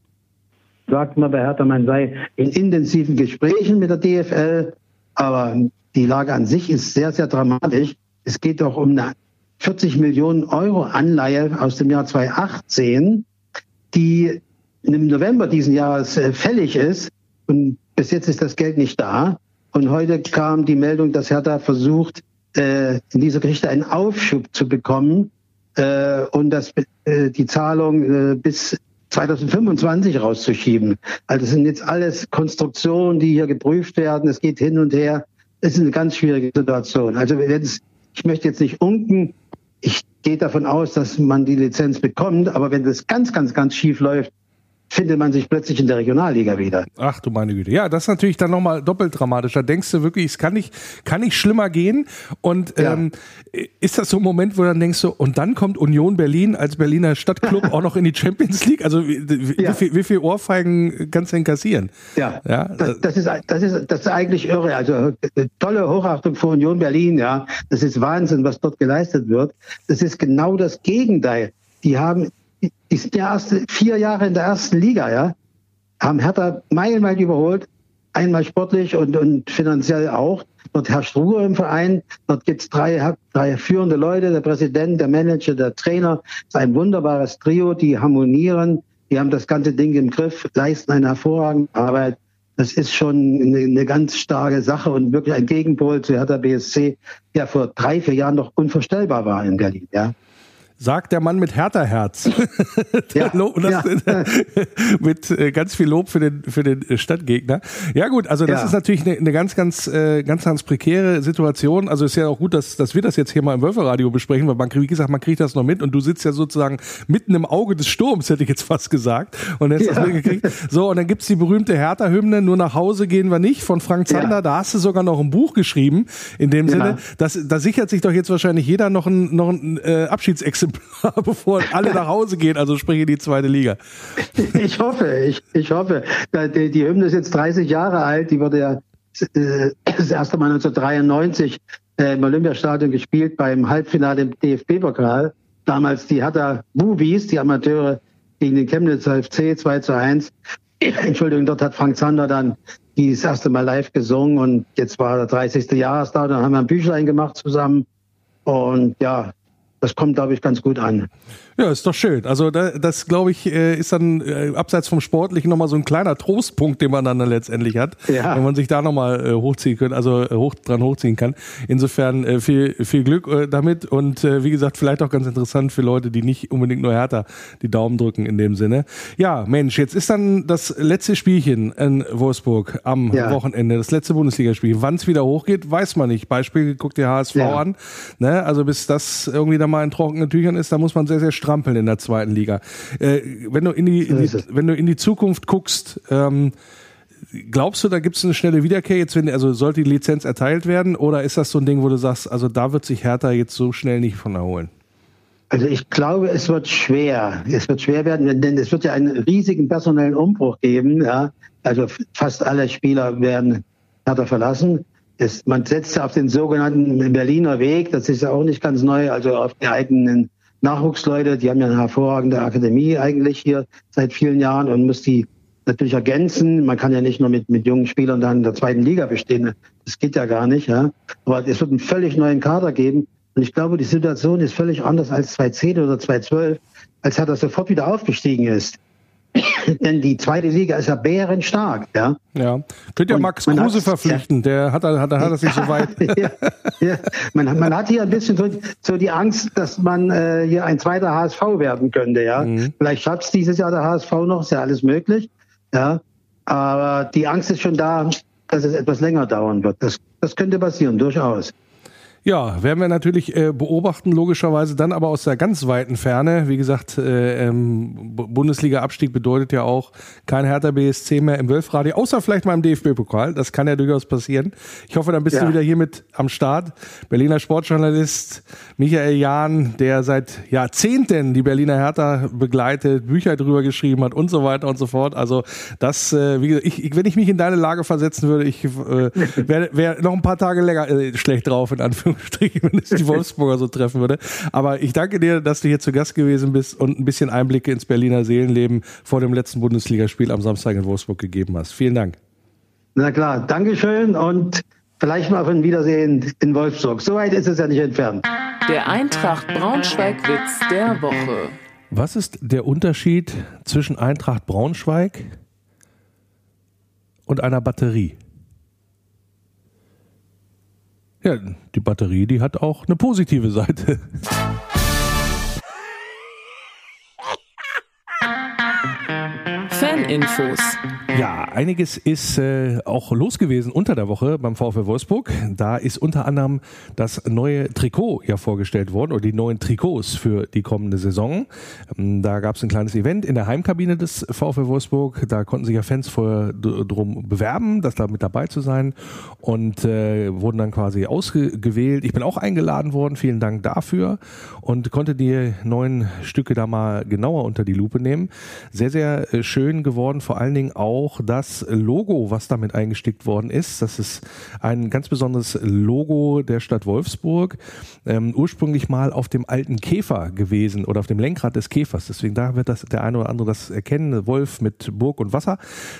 sagt man bei Hertha, man sei in intensiven Gesprächen mit der DFL, aber die Lage an sich ist sehr, sehr dramatisch. Es geht doch um eine 40 Millionen Euro Anleihe aus dem Jahr 2018, die im November diesen Jahres äh, fällig ist. Und bis jetzt ist das Geld nicht da. Und heute kam die Meldung, dass Hertha versucht, äh, in dieser Geschichte einen Aufschub zu bekommen äh, und das, äh, die Zahlung bis 2025 rauszuschieben. Also es sind jetzt alles Konstruktionen, die hier geprüft werden. Es geht hin und her. Es ist eine ganz schwierige Situation. Also ich möchte jetzt nicht unken. Ich gehe davon aus, dass man die Lizenz bekommt. Aber wenn das ganz, ganz, ganz schief läuft, findet man sich plötzlich in der Regionalliga wieder. Ach du meine Güte. Ja, das ist natürlich dann nochmal doppelt dramatisch. Da denkst du wirklich, es kann nicht, kann nicht schlimmer gehen. Und Ja. ähm, ist das so ein Moment, wo dann denkst du, und dann kommt Union Berlin als Berliner Stadtclub [laughs] auch noch in die Champions League? Also wie, wie, Ja. wie, viel, wie viel Ohrfeigen kannst du denn kassieren? Ja, Ja, das, das, ist, das, ist, das ist eigentlich irre. Also äh, tolle Hochachtung für Union Berlin, ja. Das ist Wahnsinn, was dort geleistet wird. Das ist genau das Gegenteil. Die haben, die sind ja erst vier Jahre in der ersten Liga, ja. Haben Hertha meilenweit überholt, einmal sportlich und, und finanziell auch. Dort herrscht Ruhe im Verein. Dort gibt's drei, drei führende Leute, der Präsident, der Manager, der Trainer. Es ist ein wunderbares Trio, die harmonieren. Die haben das ganze Ding im Griff, leisten eine hervorragende Arbeit. Das ist schon eine, eine ganz starke Sache und wirklich ein Gegenpol zu Hertha BSC, der vor drei, vier Jahren noch unvorstellbar war in Berlin. Ja. Sagt der Mann mit Hertha-Herz. Ja, [laughs] Lob, das, ja. [laughs] mit äh, ganz viel Lob für den, für den äh, Stadtgegner. Ja gut, also das Ja. ist natürlich eine, eine ganz, ganz, äh, ganz, ganz prekäre Situation. Also ist ja auch gut, dass, dass wir das jetzt hier mal im Wölferradio besprechen, weil man, kriegt- wie gesagt, man kriegt das noch mit und du sitzt ja sozusagen mitten im Auge des Sturms, hätte ich jetzt fast gesagt. Und das Ja. mitgekriegt. So, und dann gibt's die berühmte Hertha-Hymne, nur nach Hause gehen wir nicht, von Frank Zander. Ja. Da hast du sogar noch ein Buch geschrieben, in dem Ja. Sinne, das, da sichert sich doch jetzt wahrscheinlich jeder noch ein, noch ein äh, Abschiedsexemplar, [laughs] bevor alle nach Hause gehen, also sprich in die zweite Liga. Ich hoffe, ich, ich hoffe. Die, die Hymne ist jetzt 30 Jahre alt. Die wurde ja äh, das erste Mal 1993 äh, im Olympiastadion gespielt beim Halbfinale im DFB-Pokal. Damals die Hertha Bubis, die Amateure gegen den Chemnitzer FC 2 zu 1. [clears throat] Entschuldigung, dort hat Frank Zander dann die das erste Mal live gesungen und jetzt war der 30. Jahrestag. Dann haben wir ein Büchlein gemacht zusammen. Und ja, das kommt, glaube ich, ganz gut an. Ja, ist doch schön. Also da, das, glaube ich, äh, ist dann äh, abseits vom Sportlichen nochmal so ein kleiner Trostpunkt, den man dann, letztendlich hat, Ja. wenn man sich da nochmal äh, hochziehen kann, also äh, hoch, dran hochziehen kann. Insofern äh, viel, viel Glück äh, damit und äh, wie gesagt, vielleicht auch ganz interessant für Leute, die nicht unbedingt nur härter die Daumen drücken in dem Sinne. Ja, Mensch, jetzt ist dann das letzte Spielchen in Wolfsburg am Ja. Wochenende, das letzte Bundesligaspiel. Wann es wieder hochgeht, weiß man nicht. Beispiel, guckt der HSV Ja. an. Ne? Also bis das irgendwie dann mal in trockenen Tüchern ist, da muss man sehr, sehr strampeln in der zweiten Liga. Äh, wenn, du in die, in die, wenn du in die Zukunft guckst, ähm, glaubst du, da gibt es eine schnelle Wiederkehr jetzt, wenn, also sollte die Lizenz erteilt werden oder ist das so ein Ding, wo du sagst, also da wird sich Hertha jetzt so schnell nicht von erholen? Also ich glaube, es wird schwer. Es wird schwer werden, denn es wird ja einen riesigen personellen Umbruch geben. Ja? Also fast alle Spieler werden Hertha verlassen. Es, man setzt ja auf den sogenannten Berliner Weg. Das ist ja auch nicht ganz neu. Also auf die eigenen Nachwuchsleute. Die haben ja eine hervorragende Akademie eigentlich hier seit vielen Jahren und muss die natürlich ergänzen. Man kann ja nicht nur mit, mit jungen Spielern dann in der zweiten Liga bestehen. Das geht ja gar nicht. Ja? Aber es wird einen völlig neuen Kader geben. Und ich glaube, die Situation ist völlig anders als 2010 oder 2012, als er sofort wieder aufgestiegen ist. [coughs] Denn die zweite Liga ist ja bärenstark. Ja? Ja. Könnt ihr Und Max Kruse verpflichten, der hat, hat, hat das nicht so weit. [laughs] ja, ja. Man, man hat hier ein bisschen so, so die Angst, dass man äh, hier ein zweiter HSV werden könnte. Ja, Mhm. vielleicht schafft es dieses Jahr der HSV noch, ist ja alles möglich. Ja, aber die Angst ist schon da, dass es etwas länger dauern wird. Das, das könnte passieren, durchaus. Ja, werden wir natürlich äh, beobachten, logischerweise dann aber aus der ganz weiten Ferne. Wie gesagt, äh, ähm, Bundesliga-Abstieg bedeutet ja auch kein Hertha BSC mehr im Wölfradio, außer vielleicht mal im DFB-Pokal. Das kann ja durchaus passieren. Ich hoffe, dann bist Ja. du wieder hier mit am Start. Berliner Sportjournalist Michael Jahn, der seit Jahrzehnten die Berliner Hertha begleitet, Bücher drüber geschrieben hat und so weiter und so fort. Also das, äh, wie gesagt, ich, ich, wenn ich mich in deine Lage versetzen würde, ich äh, [laughs] wäre wär noch ein paar Tage länger äh, schlecht drauf, in Anführungsstrichen, wenn es die Wolfsburger so treffen würde. Aber ich danke dir, dass du hier zu Gast gewesen bist und ein bisschen Einblicke ins Berliner Seelenleben vor dem letzten Bundesligaspiel am Samstag in Wolfsburg gegeben hast. Vielen Dank. Na klar, Dankeschön und vielleicht mal auf ein Wiedersehen in Wolfsburg. So weit ist es ja nicht entfernt. Der Eintracht Braunschweig-Witz der Woche. Was ist der Unterschied zwischen Eintracht Braunschweig und einer Batterie? Ja, die Batterie, die hat auch eine positive Seite. Fan-Infos. Ja, einiges ist äh, auch los gewesen unter der Woche beim VfL Wolfsburg. Da ist unter anderem das neue Trikot ja vorgestellt worden oder die neuen Trikots für die kommende Saison. Ähm, da gab es ein kleines Event in der Heimkabine des VfL Wolfsburg. Da konnten sich ja Fans vorher drum bewerben, das da mit dabei zu sein und äh, wurden dann quasi ausgewählt. Ich bin auch eingeladen worden. Vielen Dank dafür und konnte die neuen Stücke da mal genauer unter die Lupe nehmen. Sehr, sehr äh, geworden, vor allen Dingen auch das Logo, was damit eingestickt worden ist. Das ist ein ganz besonderes Logo der Stadt Wolfsburg, ähm, ursprünglich mal auf dem alten Käfer gewesen oder auf dem Lenkrad des Käfers. Deswegen da wird das der eine oder andere das erkennen. Wolf mit Burg und Wasser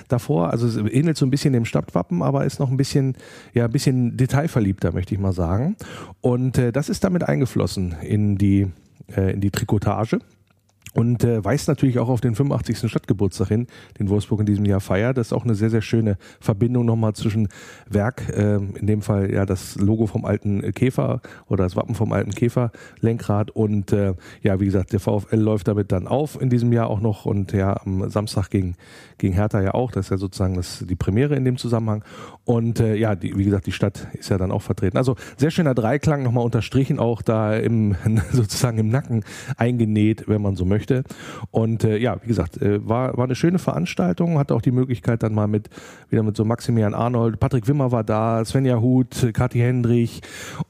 davor. Also es ähnelt so ein bisschen dem Stadtwappen, aber ist noch ein bisschen, ja, ein bisschen detailverliebter, möchte ich mal sagen. Und äh, das ist damit eingeflossen in die, äh, in die Trikotage und äh, weist natürlich auch auf den 85. Stadtgeburtstag hin, den Wolfsburg in diesem Jahr feiert. Das ist auch eine sehr, sehr schöne Verbindung nochmal zwischen Werk, äh, in dem Fall ja das Logo vom alten Käfer oder das Wappen vom alten Käfer Lenkrad und äh, ja, wie gesagt, der VfL läuft damit dann auf in diesem Jahr auch noch und ja, am Samstag gegen, gegen Hertha ja auch. Das ist ja sozusagen das, die Premiere in dem Zusammenhang. Und äh, ja, die, wie gesagt, die Stadt ist ja dann auch vertreten. Also sehr schöner Dreiklang nochmal unterstrichen, auch da im [laughs] sozusagen im Nacken eingenäht, wenn man so möchte. Und äh, ja, wie gesagt, äh, war, war eine schöne Veranstaltung, hatte auch die Möglichkeit dann mal mit, wieder mit so Maximilian Arnold, Patrick Wimmer war da, Svenja Huth, Kathi Hendrich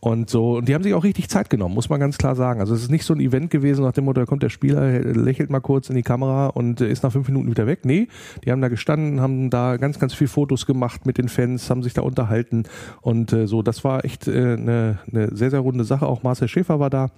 und so. Und die haben sich auch richtig Zeit genommen, muss man ganz klar sagen. Also es ist nicht so ein Event gewesen nach dem Motto, da kommt der Spieler, lächelt mal kurz in die Kamera und ist nach fünf Minuten wieder weg. Nee, die haben da gestanden, haben da ganz, ganz viel Fotos gemacht mit den Fans, haben sich da unterhalten und äh, so. Das war echt äh, eine, eine sehr, sehr runde Sache. Auch Marcel Schäfer war da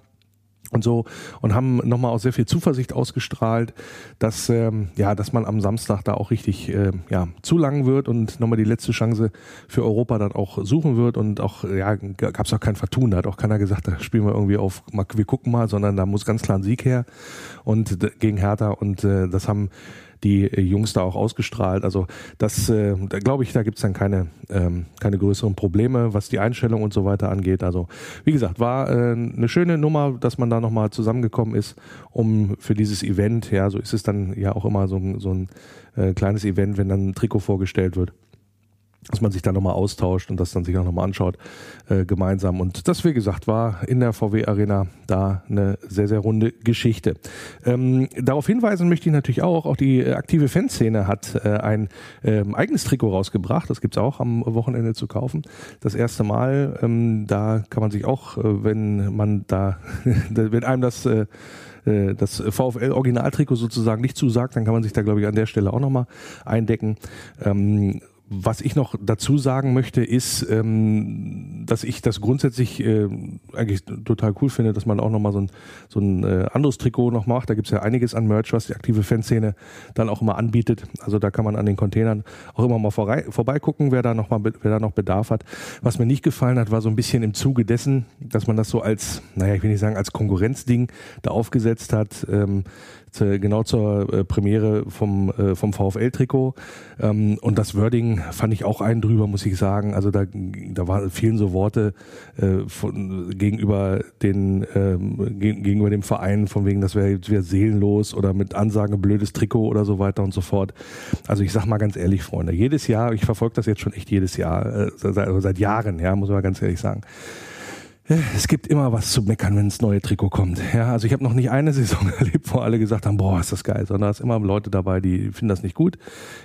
und so und haben nochmal auch sehr viel Zuversicht ausgestrahlt, dass ähm, ja, dass man am Samstag da auch richtig äh, ja zulangen wird und nochmal die letzte Chance für Europa dann auch suchen wird und auch ja gab es auch kein Vertun, da hat auch keiner gesagt, da spielen wir irgendwie auf, wir gucken mal, sondern da muss ganz klar ein Sieg her und gegen Hertha und äh, das haben die äh, Jungs da auch ausgestrahlt. Also das, äh, da glaube ich, da gibt es dann keine, ähm, keine größeren Probleme, was die Einstellung und so weiter angeht. Also wie gesagt, war äh, eine schöne Nummer, dass man da nochmal zusammengekommen ist, um für dieses Event, ja, so ist es dann ja auch immer so, so ein äh, kleines Event, wenn dann ein Trikot vorgestellt wird dass man sich da nochmal austauscht und das dann sich auch nochmal anschaut äh, gemeinsam. Und das, wie gesagt, war in der VW Arena da eine sehr, sehr runde Geschichte. Ähm, darauf hinweisen möchte ich natürlich auch, auch die aktive Fanszene hat äh, ein ähm, eigenes Trikot rausgebracht. Das gibt's auch am Wochenende zu kaufen. Das erste Mal, ähm, da kann man sich auch, äh, wenn man da, [laughs] wenn einem das äh, äh das VfL Originaltrikot sozusagen nicht zusagt, dann kann man sich da glaube ich an der Stelle auch nochmal eindecken. Ähm, was ich noch dazu sagen möchte, ist, ähm, dass ich das grundsätzlich äh, eigentlich total cool finde, dass man auch nochmal so ein, so ein äh, anderes Trikot noch macht. Da gibt's ja einiges an Merch, was die aktive Fanszene dann auch immer anbietet. Also da kann man an den Containern auch immer mal vorbei, vorbeigucken, wer da noch mal wer da noch Bedarf hat. Was mir nicht gefallen hat, war so ein bisschen im Zuge dessen, dass man das so als, naja, ich will nicht sagen als Konkurrenzding da aufgesetzt hat. Ähm, genau zur äh, Premiere vom, äh, vom VfL-Trikot. Ähm, und das Wording fand ich auch einen drüber, muss ich sagen. Also da, da war, vielen so Worte äh, von, gegenüber den ähm, gegenüber dem Verein, von wegen, das wäre wieder seelenlos oder mit Ansagen blödes Trikot oder so weiter und so fort. Also ich sag mal ganz ehrlich, Freunde, jedes Jahr, ich verfolge das jetzt schon echt jedes Jahr, äh, seit, also seit Jahren, ja, muss man ganz ehrlich sagen es gibt immer was zu meckern, wenn das neue Trikot kommt. Ja, also ich habe noch nicht eine [laughs] Saison erlebt, wo alle gesagt haben, boah, ist das geil, sondern es ist immer Leute dabei, die finden das nicht gut.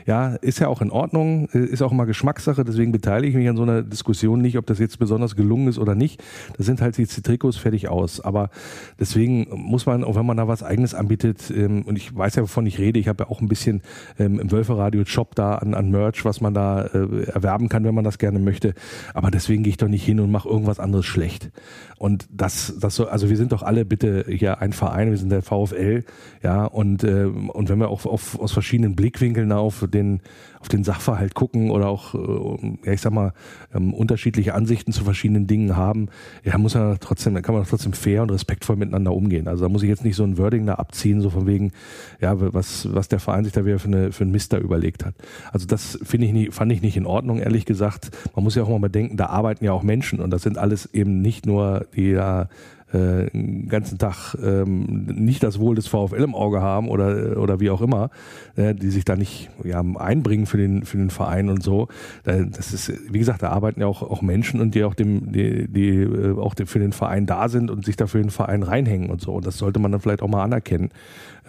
Ja, ist ja auch in Ordnung, ist auch immer Geschmackssache, deswegen beteilige ich mich an so einer Diskussion nicht, ob das jetzt besonders gelungen ist oder nicht. Das sind halt jetzt die Trikots fertig aus. Aber deswegen muss man, auch wenn man da was eigenes anbietet, ähm, und ich weiß ja, wovon ich rede, ich habe ja auch ein bisschen ähm, im Wölferadio Shop da an, an Merch, was man da äh, erwerben kann, wenn man das gerne möchte. Aber deswegen gehe ich doch nicht hin und mache irgendwas anderes schlecht. Und das, das so, also wir sind doch alle bitte hier ein Verein, wir sind der VfL, ja, und, äh, und wenn wir auch auf, aus verschiedenen Blickwinkeln auf den, auf den Sachverhalt gucken oder auch, äh, ja, ich sag mal, ähm, unterschiedliche Ansichten zu verschiedenen Dingen haben, ja, muss man trotzdem, dann kann man trotzdem fair und respektvoll miteinander umgehen. Also da muss ich jetzt nicht so ein Wording da abziehen, so von wegen, ja, was, was der Verein sich da wieder für, eine, für ein Mister überlegt hat. Also das finde ich nicht, fand ich nicht in Ordnung, ehrlich gesagt. Man muss ja auch mal bedenken, da arbeiten ja auch Menschen und das sind alles eben nicht nur die da äh, den ganzen Tag ähm, nicht das Wohl des VfL im Auge haben oder, oder wie auch immer, äh, die sich da nicht ja, einbringen für den, für den Verein und so. Das ist, wie gesagt, da arbeiten ja auch, auch Menschen und die auch dem, die, die äh, auch für den Verein da sind und sich dafür den Verein reinhängen und so. Und das sollte man dann vielleicht auch mal anerkennen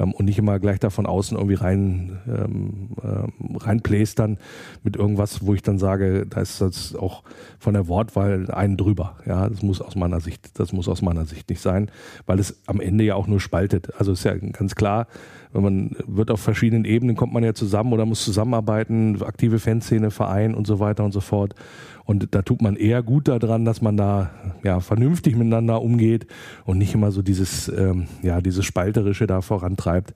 ähm, und nicht immer gleich da von außen irgendwie rein ähm, ähm, reinplästern mit irgendwas, wo ich dann sage, da ist das auch von der Wortwahl einen drüber. Ja, das muss aus meiner Sicht, das muss aus meiner Sicht nicht sein, weil es am Ende ja auch nur spaltet. Also ist ja ganz klar, wenn man wird auf verschiedenen Ebenen kommt man ja zusammen oder muss zusammenarbeiten, aktive Fanszene, Verein und so weiter und so fort. Und da tut man eher gut daran, dass man da ja vernünftig miteinander umgeht und nicht immer so dieses ähm, ja dieses spalterische da vorantreibt.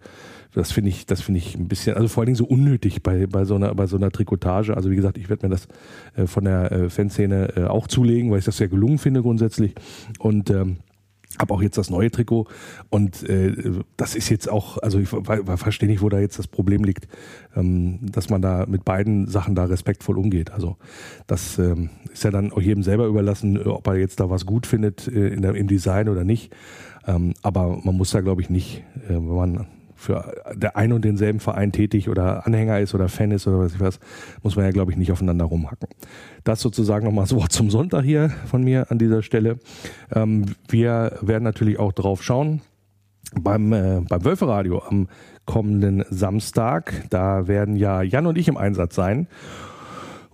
Das finde ich, das finde ich ein bisschen, also vor allen Dingen so unnötig bei, bei so einer, bei so einer Trikotage. Also wie gesagt, ich werde mir das äh, von der äh, Fanszene äh, auch zulegen, weil ich das sehr gelungen finde grundsätzlich. Und ähm, habe auch jetzt das neue Trikot und äh, das ist jetzt auch, also ich verstehe nicht, wo da jetzt das Problem liegt, ähm, dass man da mit beiden Sachen da respektvoll umgeht. Also das ähm, ist ja dann auch jedem selber überlassen, ob er jetzt da was gut findet äh, in der, im Design oder nicht. Ähm, aber man muss da, glaube ich, nicht, äh, wenn man für der ein und denselben Verein tätig oder Anhänger ist oder Fan ist oder was ich was, muss man ja, glaube ich, nicht aufeinander rumhacken. Das sozusagen nochmal so zum Sonntag hier von mir an dieser Stelle. Ähm, wir werden natürlich auch drauf schauen. Beim, äh, beim Wölferadio am kommenden Samstag, da werden ja Jan und ich im Einsatz sein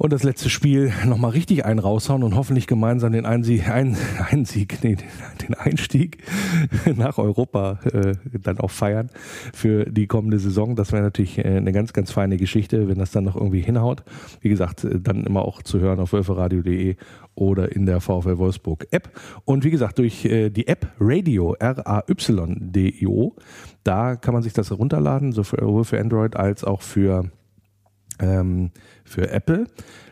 und das letzte Spiel nochmal richtig einen raushauen und hoffentlich gemeinsam den Einsieg, ein, Einsieg nee, den Einstieg [laughs] nach Europa äh, dann auch feiern für die kommende Saison. Das wäre natürlich äh, eine ganz, ganz feine Geschichte, wenn das dann noch irgendwie hinhaut. Wie gesagt, äh, dann immer auch zu hören auf wölferadio.de oder in der VfL Wolfsburg App. Und wie gesagt, durch äh, die App Radio, R-A-Y-D-I-O, da kann man sich das herunterladen, sowohl für Android als auch für ähm, für Apple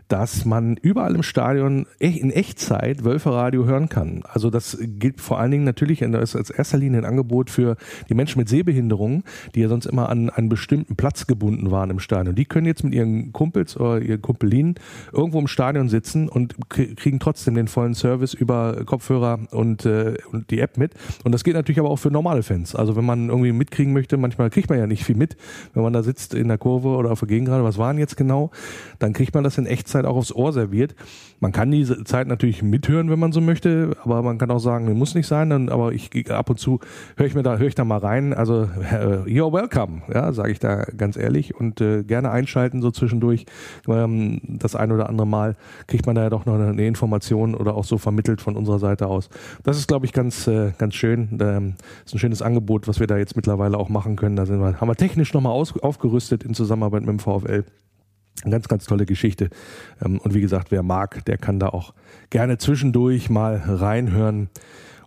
dass man überall im Stadion e-, in Echtzeit Wölferadio hören kann. Also das gilt vor allen Dingen natürlich als erster Linie ein Angebot für die Menschen mit Sehbehinderungen, die ja sonst immer an einen bestimmten Platz gebunden waren im Stadion. Die können jetzt mit ihren Kumpels oder ihren Kumpelinen irgendwo im Stadion sitzen und kriegen trotzdem den vollen Service über Kopfhörer und, äh, und die App mit. Und das geht natürlich aber auch für normale Fans. Also wenn man irgendwie mitkriegen möchte, manchmal kriegt man ja nicht viel mit, wenn man da sitzt in der Kurve oder auf der Gegengrade, was waren jetzt genau, dann kriegt man das in Echtzeit Zeit auch aufs Ohr serviert. Man kann diese Zeit natürlich mithören, wenn man so möchte, aber man kann auch sagen, muss nicht sein. Aber ich ab und zu höre ich mir da, höre ich da mal rein. Also äh, you're welcome, ja, sage ich da ganz ehrlich und äh, gerne einschalten so zwischendurch. Ähm, das ein oder andere Mal kriegt man da ja doch noch eine, Information oder auch so vermittelt von unserer Seite aus. Das ist, glaube ich, ganz äh, ganz schön. Ähm, ist ein schönes Angebot, was wir da jetzt mittlerweile auch machen können. Da sind wir, haben wir technisch nochmal aufgerüstet in Zusammenarbeit mit dem VfL. Ganz, ganz tolle Geschichte. Ähm, und wie gesagt, wer mag, der kann da auch gerne zwischendurch mal reinhören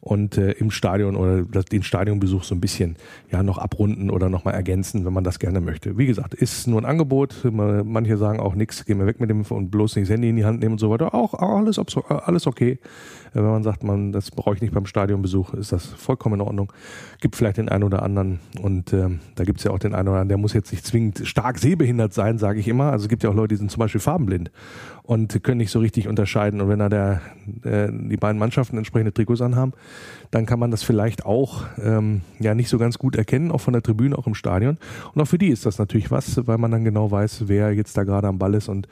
und äh, im Stadion oder den Stadionbesuch so ein bisschen ja noch abrunden oder nochmal ergänzen, wenn man das gerne möchte. Wie gesagt, ist nur ein Angebot. Manche sagen auch nichts, gehen wir weg mit dem und bloß nicht das Handy in die Hand nehmen und so weiter. Auch, alles, alles okay. Äh, wenn man sagt, man, das brauche ich nicht beim Stadionbesuch, ist das vollkommen in Ordnung. Gibt vielleicht den einen oder anderen und äh, da gibt es ja auch den einen oder anderen, der muss jetzt nicht zwingend stark sehbehindert sein, sage ich immer. Also es gibt ja auch Leute, die sind zum Beispiel farbenblind und können nicht so richtig unterscheiden. Und wenn da der, der, die beiden Mannschaften entsprechende Trikots anhaben, dann kann man das vielleicht auch ähm, ja nicht so ganz gut erkennen, auch von der Tribüne, auch im Stadion. Und auch für die ist das natürlich was, weil man dann genau weiß, wer jetzt da gerade am Ball ist und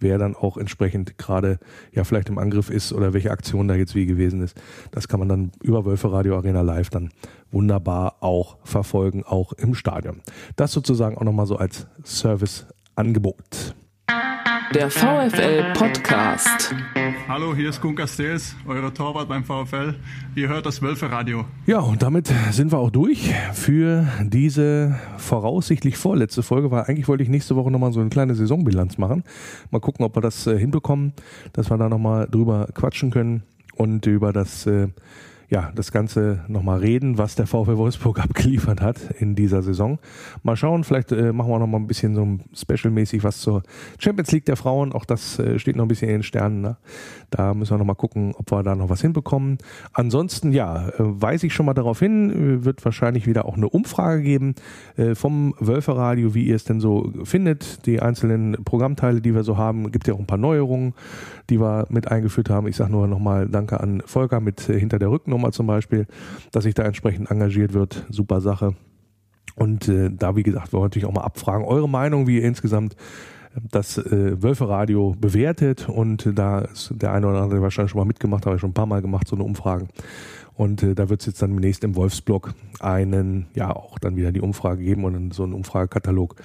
wer dann auch entsprechend gerade ja vielleicht im Angriff ist oder welche Aktion da jetzt wie gewesen ist. Das kann man dann über Wölfe Radio Arena Live dann wunderbar auch verfolgen, auch im Stadion. Das sozusagen auch nochmal so als Serviceangebot. Der VfL Podcast. Hallo, hier ist Gun Castells, euer Torwart beim VfL. Ihr hört das Wölfe-Radio. Ja, und damit sind wir auch durch für diese voraussichtlich vorletzte Folge, weil eigentlich wollte ich nächste Woche nochmal so eine kleine Saisonbilanz machen. Mal gucken, ob wir das äh, hinbekommen, dass wir da nochmal drüber quatschen können und über das äh, ja, das Ganze nochmal reden, was der VfL Wolfsburg [laughs] abgeliefert hat in dieser Saison. Mal schauen, vielleicht äh, machen wir noch mal ein bisschen so specialmäßig was zur Champions League der Frauen. Auch das äh, steht noch ein bisschen in den Sternen. Ne? Da müssen wir noch mal gucken, ob wir da noch was hinbekommen. Ansonsten, ja, äh, weise ich schon mal darauf hin, äh, wird wahrscheinlich wieder auch eine Umfrage geben äh, vom Wölferadio, wie ihr es denn so findet. Die einzelnen Programmteile, die wir so haben, gibt ja auch ein paar Neuerungen, die wir mit eingeführt haben. Ich sage nur noch mal Danke an Volker mit äh, hinter der Rücknummer Sommer zum Beispiel, dass sich da entsprechend engagiert wird. Super Sache. Und äh, da, wie gesagt, wollen wir natürlich auch mal abfragen, eure Meinung, wie ihr insgesamt das äh, Wölfe-Radio bewertet und da ist der eine oder andere wahrscheinlich schon mal mitgemacht, habe ich schon ein paar Mal gemacht, so eine Umfrage. Und äh, da wird es jetzt dann demnächst im Wolfsblog einen, ja, auch dann wieder die Umfrage geben und so einen Umfragekatalog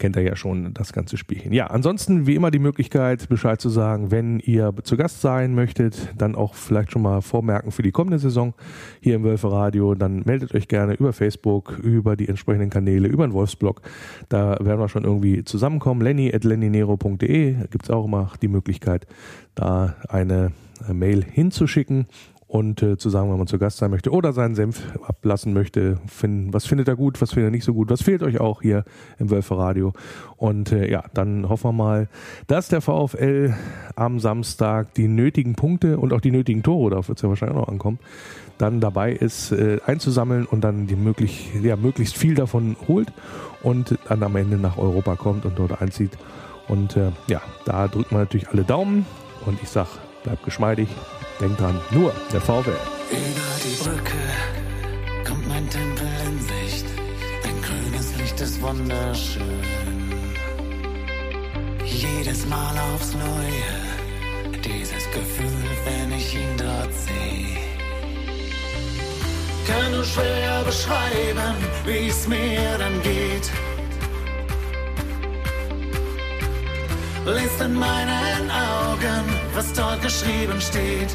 kennt er ja schon das ganze Spielchen. Ja, ansonsten wie immer die Möglichkeit, Bescheid zu sagen, wenn ihr zu Gast sein möchtet, dann auch vielleicht schon mal vormerken für die kommende Saison hier im Wölfe Radio, dann meldet euch gerne über Facebook, über die entsprechenden Kanäle, über den Wolfsblog. Da werden wir schon irgendwie zusammenkommen. Lenny at lennynero.de gibt es auch immer die Möglichkeit, da eine Mail hinzuschicken und äh, zu sagen, wenn man zu Gast sein möchte oder seinen Senf ablassen möchte. Finden, was findet er gut, was findet er nicht so gut, was fehlt euch auch hier im Wölfe Radio. Und äh, ja, dann hoffen wir mal, dass der VfL am Samstag die nötigen Punkte und auch die nötigen Tore, darauf wird es ja wahrscheinlich auch noch ankommen, dann dabei ist, äh, einzusammeln und dann die möglich, ja, möglichst viel davon holt und dann am Ende nach Europa kommt und dort einzieht. Und äh, ja, da drücken wir natürlich alle Daumen und ich sag, bleibt geschmeidig, Denk dran, nur der VfL. Über die Brücke kommt mein Tempel in Sicht. Dein grünes Licht ist wunderschön. Jedes Mal aufs Neue, dieses Gefühl, wenn ich ihn dort sehe. Kann nur schwer beschreiben, wie es mir dann geht. Lest in meinen Augen, was dort geschrieben steht.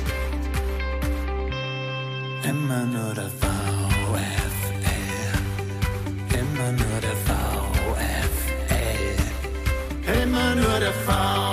Immer nur der VfL. Immer nur der VfL. Immer nur der VfL.